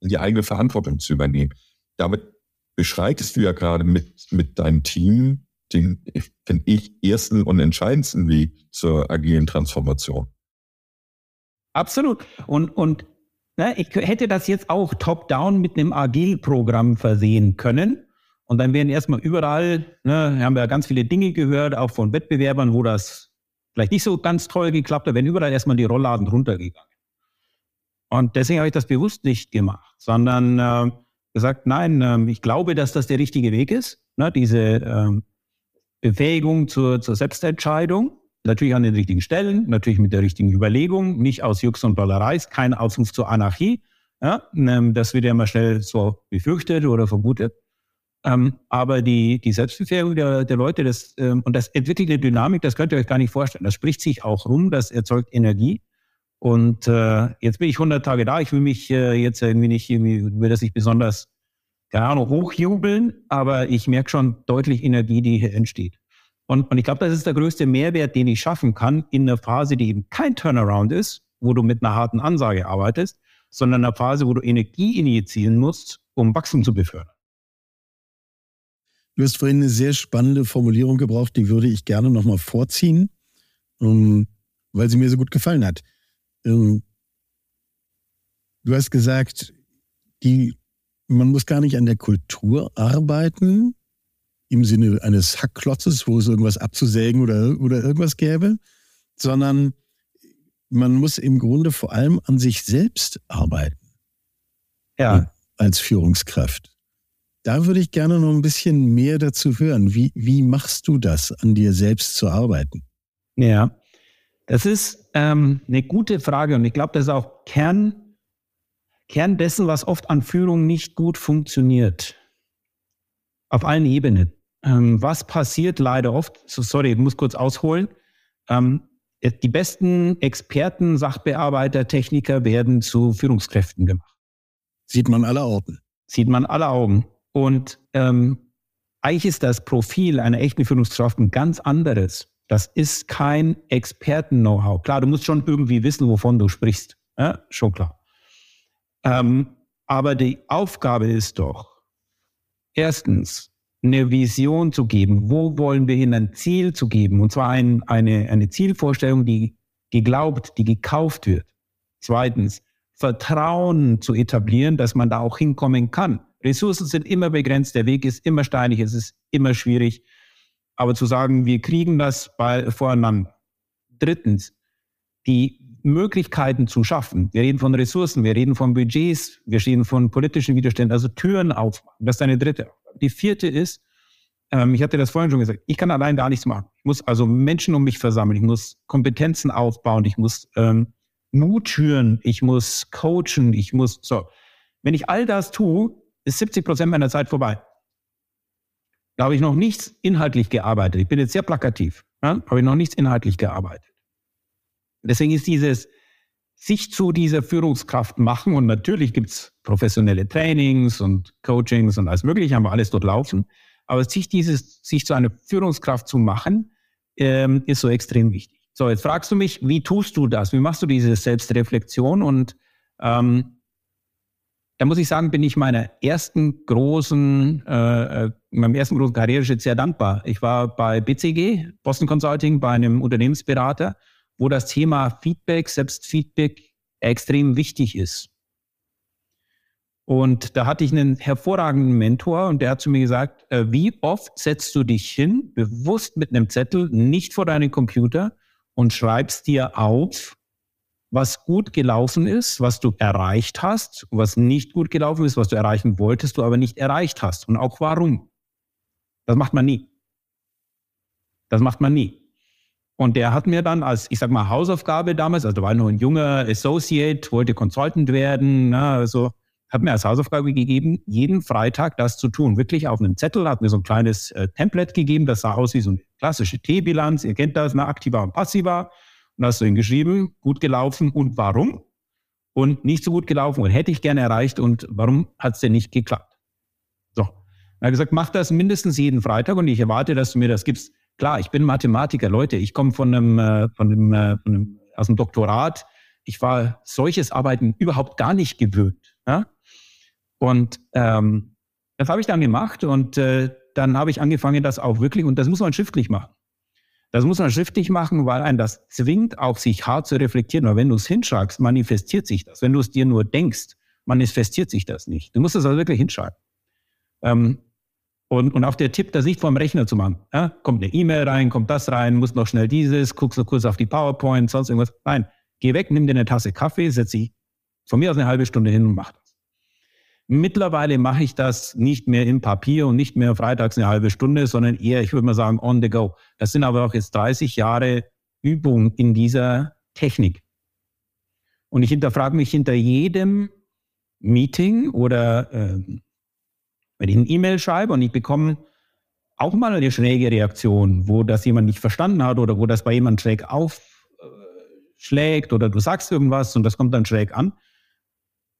die eigene Verantwortung zu übernehmen. Damit beschreitest du ja gerade mit, mit deinem Team den, finde ich, ersten und entscheidendsten Weg zur agilen Transformation.
Absolut. Und, und ne, ich hätte das jetzt auch top-down mit einem Agil-Programm versehen können. Und dann werden erstmal überall, ne, haben wir ja ganz viele Dinge gehört, auch von Wettbewerbern, wo das vielleicht nicht so ganz toll geklappt hat, werden überall erstmal die Rollladen runtergegangen. Und deswegen habe ich das bewusst nicht gemacht, sondern äh, gesagt, nein, äh, ich glaube, dass das der richtige Weg ist, ne, diese äh, Befähigung zur, zur Selbstentscheidung. Natürlich an den richtigen Stellen, natürlich mit der richtigen Überlegung, nicht aus Jux und Dollerei, kein Ausruf zur Anarchie. Ja, ähm, das wird ja immer schnell so befürchtet oder vermutet. Ähm, aber die, die Selbstbefähigung der, der Leute, das, ähm, und das entwickelt eine Dynamik, das könnt ihr euch gar nicht vorstellen. Das spricht sich auch rum, das erzeugt Energie. Und äh, jetzt bin ich 100 Tage da. Ich will mich äh, jetzt irgendwie nicht, irgendwie will das nicht besonders, keine Ahnung, hochjubeln, aber ich merke schon deutlich Energie, die hier entsteht. Und, und ich glaube, das ist der größte Mehrwert, den ich schaffen kann in einer Phase, die eben kein Turnaround ist, wo du mit einer harten Ansage arbeitest, sondern einer Phase, wo du Energie injizieren musst, um Wachstum zu befördern.
Du hast vorhin eine sehr spannende Formulierung gebraucht, die würde ich gerne nochmal vorziehen, um, ähm, weil sie mir so gut gefallen hat. Ähm, du hast gesagt, die, man muss gar nicht an der Kultur arbeiten, im Sinne eines Hackklotzes, wo es irgendwas abzusägen oder, oder irgendwas gäbe, sondern man muss im Grunde vor allem an sich selbst arbeiten. Ja. Als Führungskraft. Da würde ich gerne noch ein bisschen mehr dazu hören. Wie, wie machst du das, an dir selbst zu arbeiten?
Ja, das ist ähm, eine gute Frage und ich glaube, das ist auch Kern, Kern dessen, was oft an Führung nicht gut funktioniert. Auf allen Ebenen. Ähm, was passiert leider oft? So, sorry, ich muss kurz ausholen. Ähm, die besten Experten, Sachbearbeiter, Techniker werden zu Führungskräften gemacht.
Sieht man alle Augen.
Sieht man alle Augen. Und ähm, eigentlich ist das Profil einer echten Führungskraft ein ganz anderes. Das ist kein Experten-Know-how. Klar, du musst schon irgendwie wissen, wovon du sprichst. Ja, schon klar. Ähm, aber die Aufgabe ist doch, erstens, eine Vision zu geben. Wo wollen wir hin? Ein Ziel zu geben. Und zwar ein, eine, eine Zielvorstellung, die geglaubt, die gekauft wird. Zweitens, Vertrauen zu etablieren, dass man da auch hinkommen kann. Ressourcen sind immer begrenzt, der Weg ist immer steinig, es ist immer schwierig. Aber zu sagen, wir kriegen das bei, voreinander. Drittens, die Möglichkeiten zu schaffen. Wir reden von Ressourcen, wir reden von Budgets, wir reden von politischen Widerständen, also Türen aufmachen. Das ist eine dritte. Die vierte ist, ähm, ich hatte das vorhin schon gesagt, ich kann allein gar nichts machen. Ich muss also Menschen um mich versammeln, ich muss Kompetenzen aufbauen, ich muss ähm, Mut schüren, ich muss coachen, ich muss so. Wenn ich all das tue, ist 70 Prozent meiner Zeit vorbei. Da habe ich noch nichts inhaltlich gearbeitet. Ich bin jetzt sehr plakativ, ja? habe ich noch nichts inhaltlich gearbeitet. Deswegen ist dieses sich zu dieser Führungskraft machen und natürlich gibt es professionelle Trainings und Coachings und alles Mögliche, haben wir alles dort laufen. Aber sich dieses, sich zu einer Führungskraft zu machen, ähm, ist so extrem wichtig. So, jetzt fragst du mich, wie tust du das? Wie machst du diese Selbstreflexion? Und ähm, da muss ich sagen, bin ich meiner ersten großen, äh, äh meinem ersten großen Karriereschritt sehr dankbar. Ich war bei BCG, Boston Consulting, bei einem Unternehmensberater, wo das Thema Feedback, Selbstfeedback extrem wichtig ist. Und da hatte ich einen hervorragenden Mentor und der hat zu mir gesagt, äh, wie oft setzt du dich hin, bewusst mit einem Zettel, nicht vor deinem Computer und schreibst dir auf, was gut gelaufen ist, was du erreicht hast, was nicht gut gelaufen ist, was du erreichen wolltest, du aber nicht erreicht hast und auch warum. Das macht man nie. Das macht man nie. Und der hat mir dann als, ich sag mal, Hausaufgabe damals, also da war noch ein junger Associate, wollte Consultant werden, na, ne, also hat mir als Hausaufgabe gegeben, jeden Freitag das zu tun. Wirklich auf einem Zettel, hat mir so ein kleines äh, Template gegeben, das sah aus wie so eine klassische T-Bilanz. Ihr kennt das, ne, aktiver und passiver. Und hast du ihn geschrieben, gut gelaufen und warum? Und nicht so gut gelaufen und hätte ich gerne erreicht und warum hat es denn nicht geklappt? So. Er hat gesagt, mach das mindestens jeden Freitag und ich erwarte, dass du mir das gibst. Klar, ich bin Mathematiker, Leute. Ich komme von einem, äh, von einem, äh, von einem, aus dem Doktorat. Ich war solches Arbeiten überhaupt gar nicht gewöhnt. Ja? Und ähm, das habe ich dann gemacht und äh, dann habe ich angefangen, das auch wirklich, und das muss man schriftlich machen. Das muss man schriftlich machen, weil ein das zwingt, auch sich hart zu reflektieren. Weil wenn du es hinschreibst, manifestiert sich das. Wenn du es dir nur denkst, manifestiert sich das nicht. Du musst es also wirklich hinschreiben. Ähm, und, und auch der Tipp, das nicht vom Rechner zu machen. Ja? Kommt eine E-Mail rein, kommt das rein, muss noch schnell dieses, guckst noch kurz auf die PowerPoint, sonst irgendwas. Nein, geh weg, nimm dir eine Tasse Kaffee, setz dich von mir aus eine halbe Stunde hin und mach das. Mittlerweile mache ich das nicht mehr in Papier und nicht mehr freitags eine halbe Stunde, sondern eher, ich würde mal sagen, on the go. Das sind aber auch jetzt 30 Jahre Übung in dieser Technik. Und ich hinterfrage mich hinter jedem Meeting oder äh, wenn ich eine E-Mail schreibe und ich bekomme auch mal eine schräge Reaktion, wo das jemand nicht verstanden hat oder wo das bei jemandem schräg aufschlägt oder du sagst irgendwas und das kommt dann schräg an,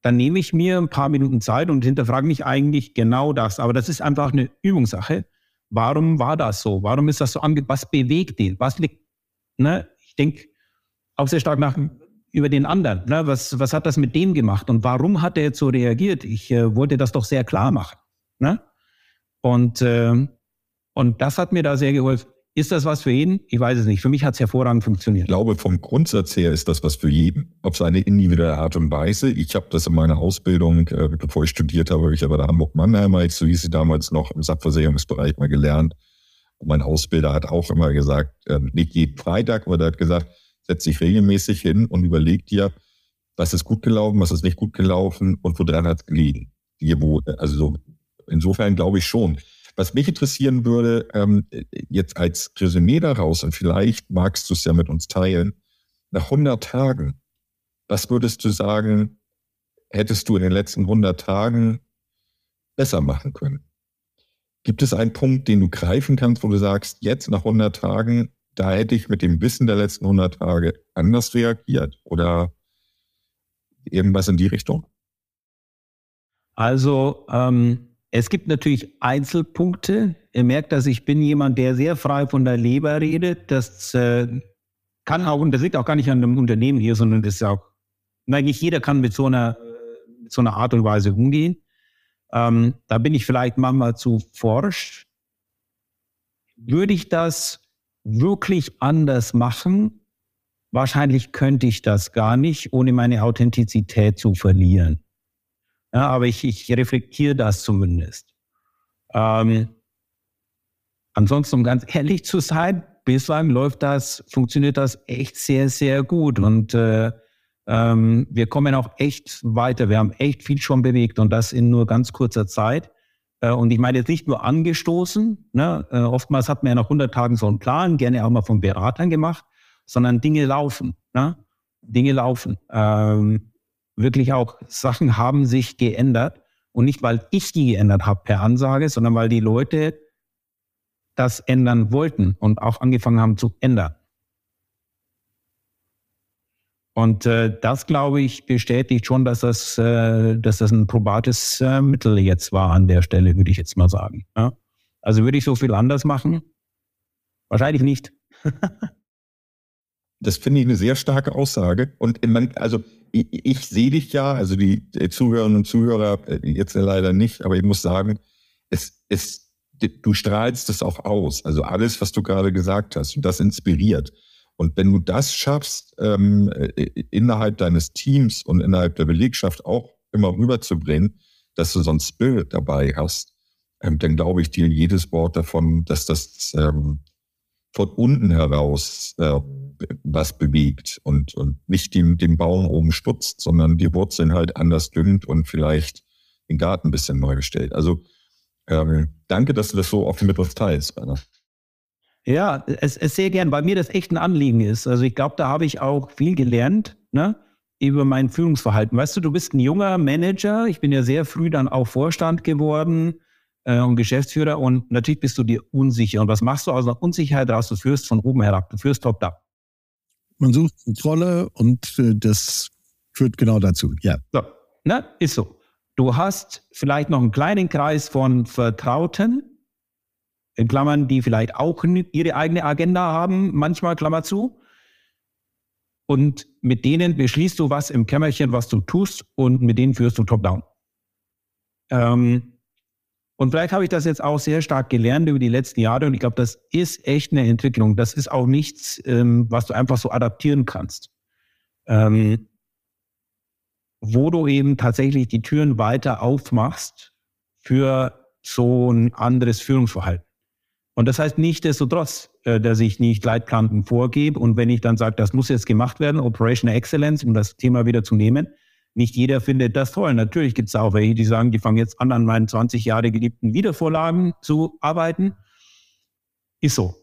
dann nehme ich mir ein paar Minuten Zeit und hinterfrage mich eigentlich genau das. Aber das ist einfach eine Übungssache. Warum war das so? Warum ist das so ange... Was bewegt den? Was liegt... Ne? Ich denke auch sehr stark nach über den anderen. Ne? Was, was hat das mit dem gemacht? Und warum hat er jetzt so reagiert? Ich äh, wollte das doch sehr klar machen. Ne? Und, äh, und das hat mir da sehr geholfen. Ist das was für jeden? Ich weiß es nicht. Für mich hat es hervorragend funktioniert.
Ich glaube, vom Grundsatz her ist das was für jeden, auf seine individuelle Art und Weise. Ich habe das in meiner Ausbildung, äh, bevor ich studiert habe, habe ich aber der Hamburg-Mannheimer, so hieß sie damals noch, im Sachversicherungsbereich mal gelernt. Und mein Ausbilder hat auch immer gesagt, äh, nicht jeden Freitag, aber der hat gesagt, setz dich regelmäßig hin und überleg dir, was ist gut gelaufen, was ist nicht gut gelaufen und woran hat es gelegen. Hier, wo, also so, insofern glaube ich schon. Was mich interessieren würde, ähm, jetzt als Resümee daraus, und vielleicht magst du es ja mit uns teilen, nach 100 Tagen, was würdest du sagen, hättest du in den letzten 100 Tagen besser machen können? Gibt es einen Punkt, den du greifen kannst, wo du sagst, jetzt nach 100 Tagen, da hätte ich mit dem Wissen der letzten 100 Tage anders reagiert oder irgendwas in die Richtung?
Also ähm, es gibt natürlich Einzelpunkte. Ihr merkt, dass ich bin jemand, der sehr frei von der Leber redet. Das äh, kann auch, und das liegt auch gar nicht an dem Unternehmen hier, sondern das ist auch, nicht jeder kann mit so einer, mit so einer Art und Weise umgehen. Ähm, da bin ich vielleicht manchmal zu forsch. Würde ich das wirklich anders machen? Wahrscheinlich könnte ich das gar nicht, ohne meine Authentizität zu verlieren. Ja, aber ich, ich reflektiere das zumindest. Ähm, ansonsten, um ganz ehrlich zu sein, bislang läuft das, funktioniert das echt sehr, sehr gut. Und äh, ähm, wir kommen auch echt weiter. Wir haben echt viel schon bewegt und das in nur ganz kurzer Zeit. Äh, und ich meine jetzt nicht nur angestoßen. Ne? Äh, oftmals hat man ja nach 100 Tagen so einen Plan, gerne auch mal von Beratern gemacht, sondern Dinge laufen. Ne? Dinge laufen. Ähm, wirklich auch Sachen haben sich geändert. Und nicht, weil ich die geändert habe per Ansage, sondern weil die Leute das ändern wollten und auch angefangen haben zu ändern. Und äh, das, glaube ich, bestätigt schon, dass das, äh, dass das ein probates äh, Mittel jetzt war an der Stelle, würde ich jetzt mal sagen. Ja? Also würde ich so viel anders machen? Wahrscheinlich nicht. (laughs)
das finde ich eine sehr starke Aussage. Und man, also ich, ich sehe dich ja, also die, die Zuhörerinnen und Zuhörer äh, jetzt leider nicht, aber ich muss sagen, es, es, du strahlst es auch aus. Also alles, was du gerade gesagt hast, und das inspiriert. Und wenn du das schaffst, ähm, äh, innerhalb deines Teams und innerhalb der Belegschaft auch immer rüberzubringen, dass du so ein Spirit dabei hast, ähm, dann glaube ich dir jedes Wort davon, dass das ähm, von unten heraus äh, was bewegt und, und nicht den, den Baum oben stutzt, sondern die Wurzeln halt anders düngt und vielleicht den Garten ein bisschen neu gestellt. Also ähm, danke, dass du das so offen mit uns teilst. Rainer.
Ja, es, es sehr gern, weil mir das echt ein Anliegen ist. Also ich glaube, da habe ich auch viel gelernt, ne? über mein Führungsverhalten. Weißt du, du bist ein junger Manager. Ich bin ja sehr früh dann auch Vorstand geworden äh, und Geschäftsführer und natürlich bist du dir unsicher. Und was machst du aus einer Unsicherheit raus? Du führst von oben herab, du führst top down.
Man sucht Kontrolle und äh, das führt genau dazu, ja.
So, ne? ist so. Du hast vielleicht noch einen kleinen Kreis von Vertrauten, in Klammern, die vielleicht auch ihre eigene Agenda haben, manchmal Klammer zu. Und mit denen beschließt du was im Kämmerchen, was du tust, und mit denen führst du top-down. Ähm, und vielleicht habe ich das jetzt auch sehr stark gelernt über die letzten Jahre. Und ich glaube, das ist echt eine Entwicklung. Das ist auch nichts, ähm, was du einfach so adaptieren kannst. Ähm, wo du eben tatsächlich die Türen weiter aufmachst für so ein anderes Führungsverhalten. Und das heißt nicht destotrotz, äh, dass ich nicht Leitplanken vorgebe und wenn ich dann sage, das muss jetzt gemacht werden, Operational Excellence, um das Thema wieder zu nehmen, nicht jeder findet das toll. Natürlich gibt es auch welche, die sagen, die fangen jetzt an, an meinen 20 Jahre geliebten Wiedervorlagen zu arbeiten. Ist so.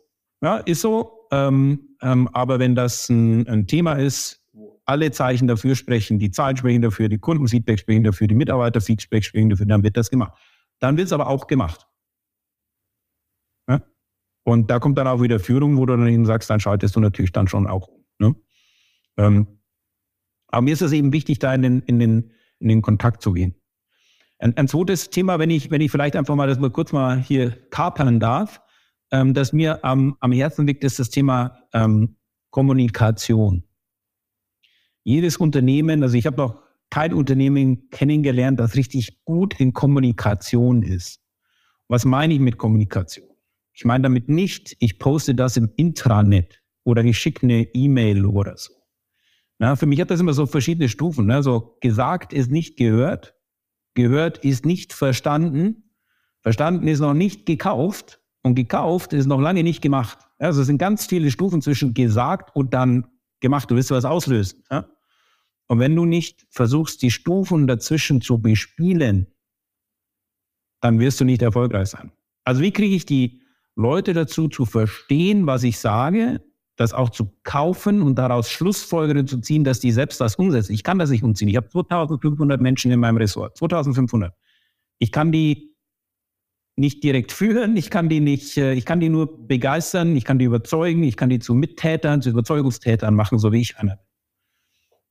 Ja, ist so. Ähm, ähm, aber wenn das ein, ein Thema ist, wo alle Zeichen dafür sprechen, die Zahlen sprechen dafür, die Kundenfeedback sprechen dafür, die Mitarbeiterfeedback sprechen dafür, dann wird das gemacht. Dann wird es aber auch gemacht. Und da kommt dann auch wieder Führung, wo du dann eben sagst, dann schaltest du natürlich dann schon auch um. Ne? Ähm, aber mir ist es eben wichtig, da in den, in den, in den Kontakt zu gehen. Ein, ein zweites Thema, wenn ich, wenn ich vielleicht einfach mal das mal kurz mal hier kapern darf, ähm, das mir am, am Herzen liegt, ist das Thema ähm, Kommunikation. Jedes Unternehmen, also ich habe noch kein Unternehmen kennengelernt, das richtig gut in Kommunikation ist. Was meine ich mit Kommunikation? Ich meine damit nicht, ich poste das im Intranet oder ich schicke eine E-Mail oder so. Na, für mich hat das immer so verschiedene Stufen. Ne? So gesagt ist nicht gehört, gehört ist nicht verstanden, verstanden ist noch nicht gekauft und gekauft ist noch lange nicht gemacht. Also es sind ganz viele Stufen zwischen gesagt und dann gemacht. Du willst was auslösen. Ja? Und wenn du nicht versuchst, die Stufen dazwischen zu bespielen, dann wirst du nicht erfolgreich sein. Also wie kriege ich die Leute dazu zu verstehen, was ich sage, das auch zu kaufen und daraus Schlussfolgerungen zu ziehen, dass die selbst das umsetzen. Ich kann das nicht umziehen. Ich habe 2500 Menschen in meinem Ressort, 2500. Ich kann die nicht direkt führen, ich kann die nicht, äh, ich kann die nur begeistern, ich kann die überzeugen, ich kann die zu Mittätern, zu Überzeugungstätern machen, so wie ich einer.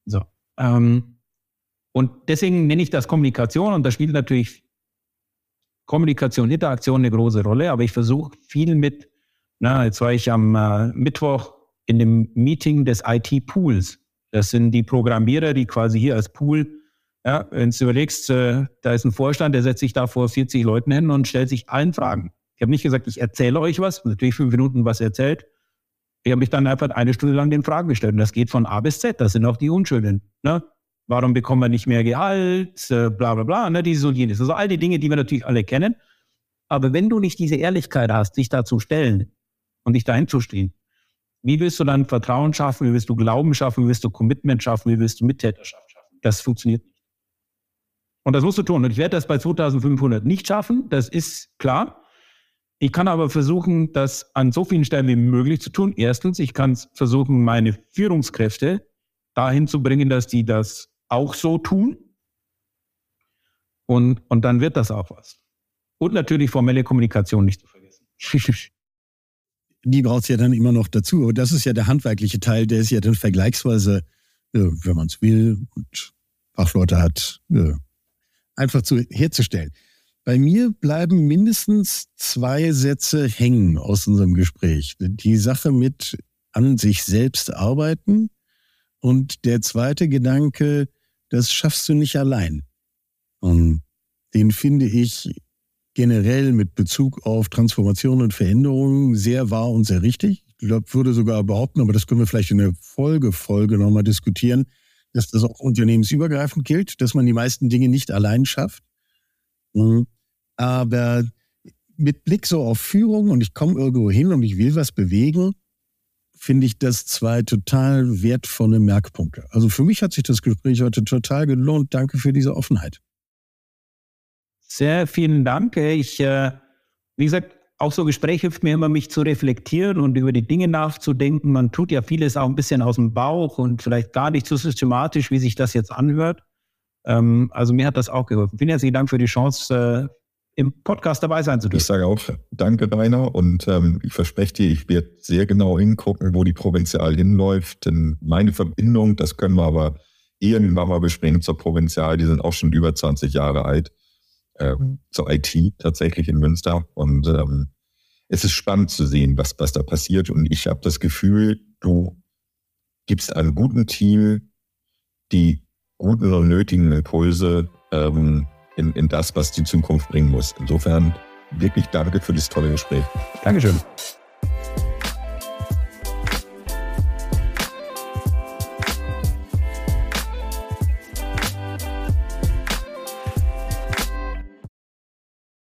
So. Ähm, und deswegen nenne ich das Kommunikation und da spielt natürlich Kommunikation, Interaktion eine große Rolle, aber ich versuche viel mit, na, jetzt war ich am äh, Mittwoch in dem Meeting des IT-Pools. Das sind die Programmierer, die quasi hier als Pool ja, wenn du überlegst, äh, da ist ein Vorstand, der setzt sich da vor 40 Leuten hin und stellt sich allen Fragen. Ich habe nicht gesagt, ich erzähle euch was, natürlich fünf Minuten was erzählt. Ich habe mich dann einfach eine Stunde lang den Fragen gestellt. Und das geht von A bis Z. Das sind auch die Unschulden. Ne? Warum bekommen wir nicht mehr Gehalt? Äh, bla bla bla. Ne? Dieses und jenes. Also all die Dinge, die wir natürlich alle kennen. Aber wenn du nicht diese Ehrlichkeit hast, dich da zu stellen und dich dahin zu stehen, wie willst du dann Vertrauen schaffen? Wie willst du Glauben schaffen? Wie willst du Commitment schaffen? Wie willst du Mittäterschaft schaffen? Das funktioniert nicht. Und das musst du tun. Und ich werde das bei 2500 nicht schaffen, das ist klar. Ich kann aber versuchen, das an so vielen Stellen wie möglich zu tun. Erstens, ich kann versuchen, meine Führungskräfte dahin zu bringen, dass die das auch so tun. Und, und dann wird das auch was. Und natürlich formelle Kommunikation nicht zu vergessen. (laughs)
Die braucht es ja dann immer noch dazu. Aber das ist ja der handwerkliche Teil, der ist ja dann vergleichsweise, äh, wenn man es will und Fachleute hat, äh, einfach zu, herzustellen. Bei mir bleiben mindestens zwei Sätze hängen aus unserem Gespräch. Die Sache mit an sich selbst arbeiten und der zweite Gedanke, das schaffst du nicht allein. Und den finde ich generell mit Bezug auf Transformation und Veränderung sehr wahr und sehr richtig. Ich glaube, würde sogar behaupten, aber das können wir vielleicht in der Folgefolge nochmal diskutieren, dass das auch unternehmensübergreifend gilt, dass man die meisten Dinge nicht allein schafft. Mhm. Aber mit Blick so auf Führung und ich komme irgendwo hin und ich will was bewegen, finde ich das zwei total wertvolle Merkpunkte. Also für mich hat sich das Gespräch heute total gelohnt. Danke für diese Offenheit.
Sehr vielen Dank. Ich, äh, wie gesagt, auch so Gespräch hilft mir immer, mich zu reflektieren und über die Dinge nachzudenken. Man tut ja vieles auch ein bisschen aus dem Bauch und vielleicht gar nicht so systematisch, wie sich das jetzt anhört. Ähm, also mir hat das auch geholfen. Vielen herzlichen Dank für die Chance, äh, im Podcast dabei sein zu dürfen.
Ich sage auch danke, Rainer. Und ähm, ich verspreche dir, ich werde sehr genau hingucken, wo die Provinzial hinläuft. Denn meine Verbindung, das können wir aber irgendwann mal besprechen zur Provinzial, die sind auch schon über 20 Jahre alt äh, zur IT tatsächlich in Münster. Und ähm, es ist spannend zu sehen, was, was da passiert. Und ich habe das Gefühl, du gibst einem guten Team die guten und nötigen Impulse ähm, in, in das, was die Zukunft bringen muss. Insofern wirklich danke für das tolle Gespräch.
Dankeschön.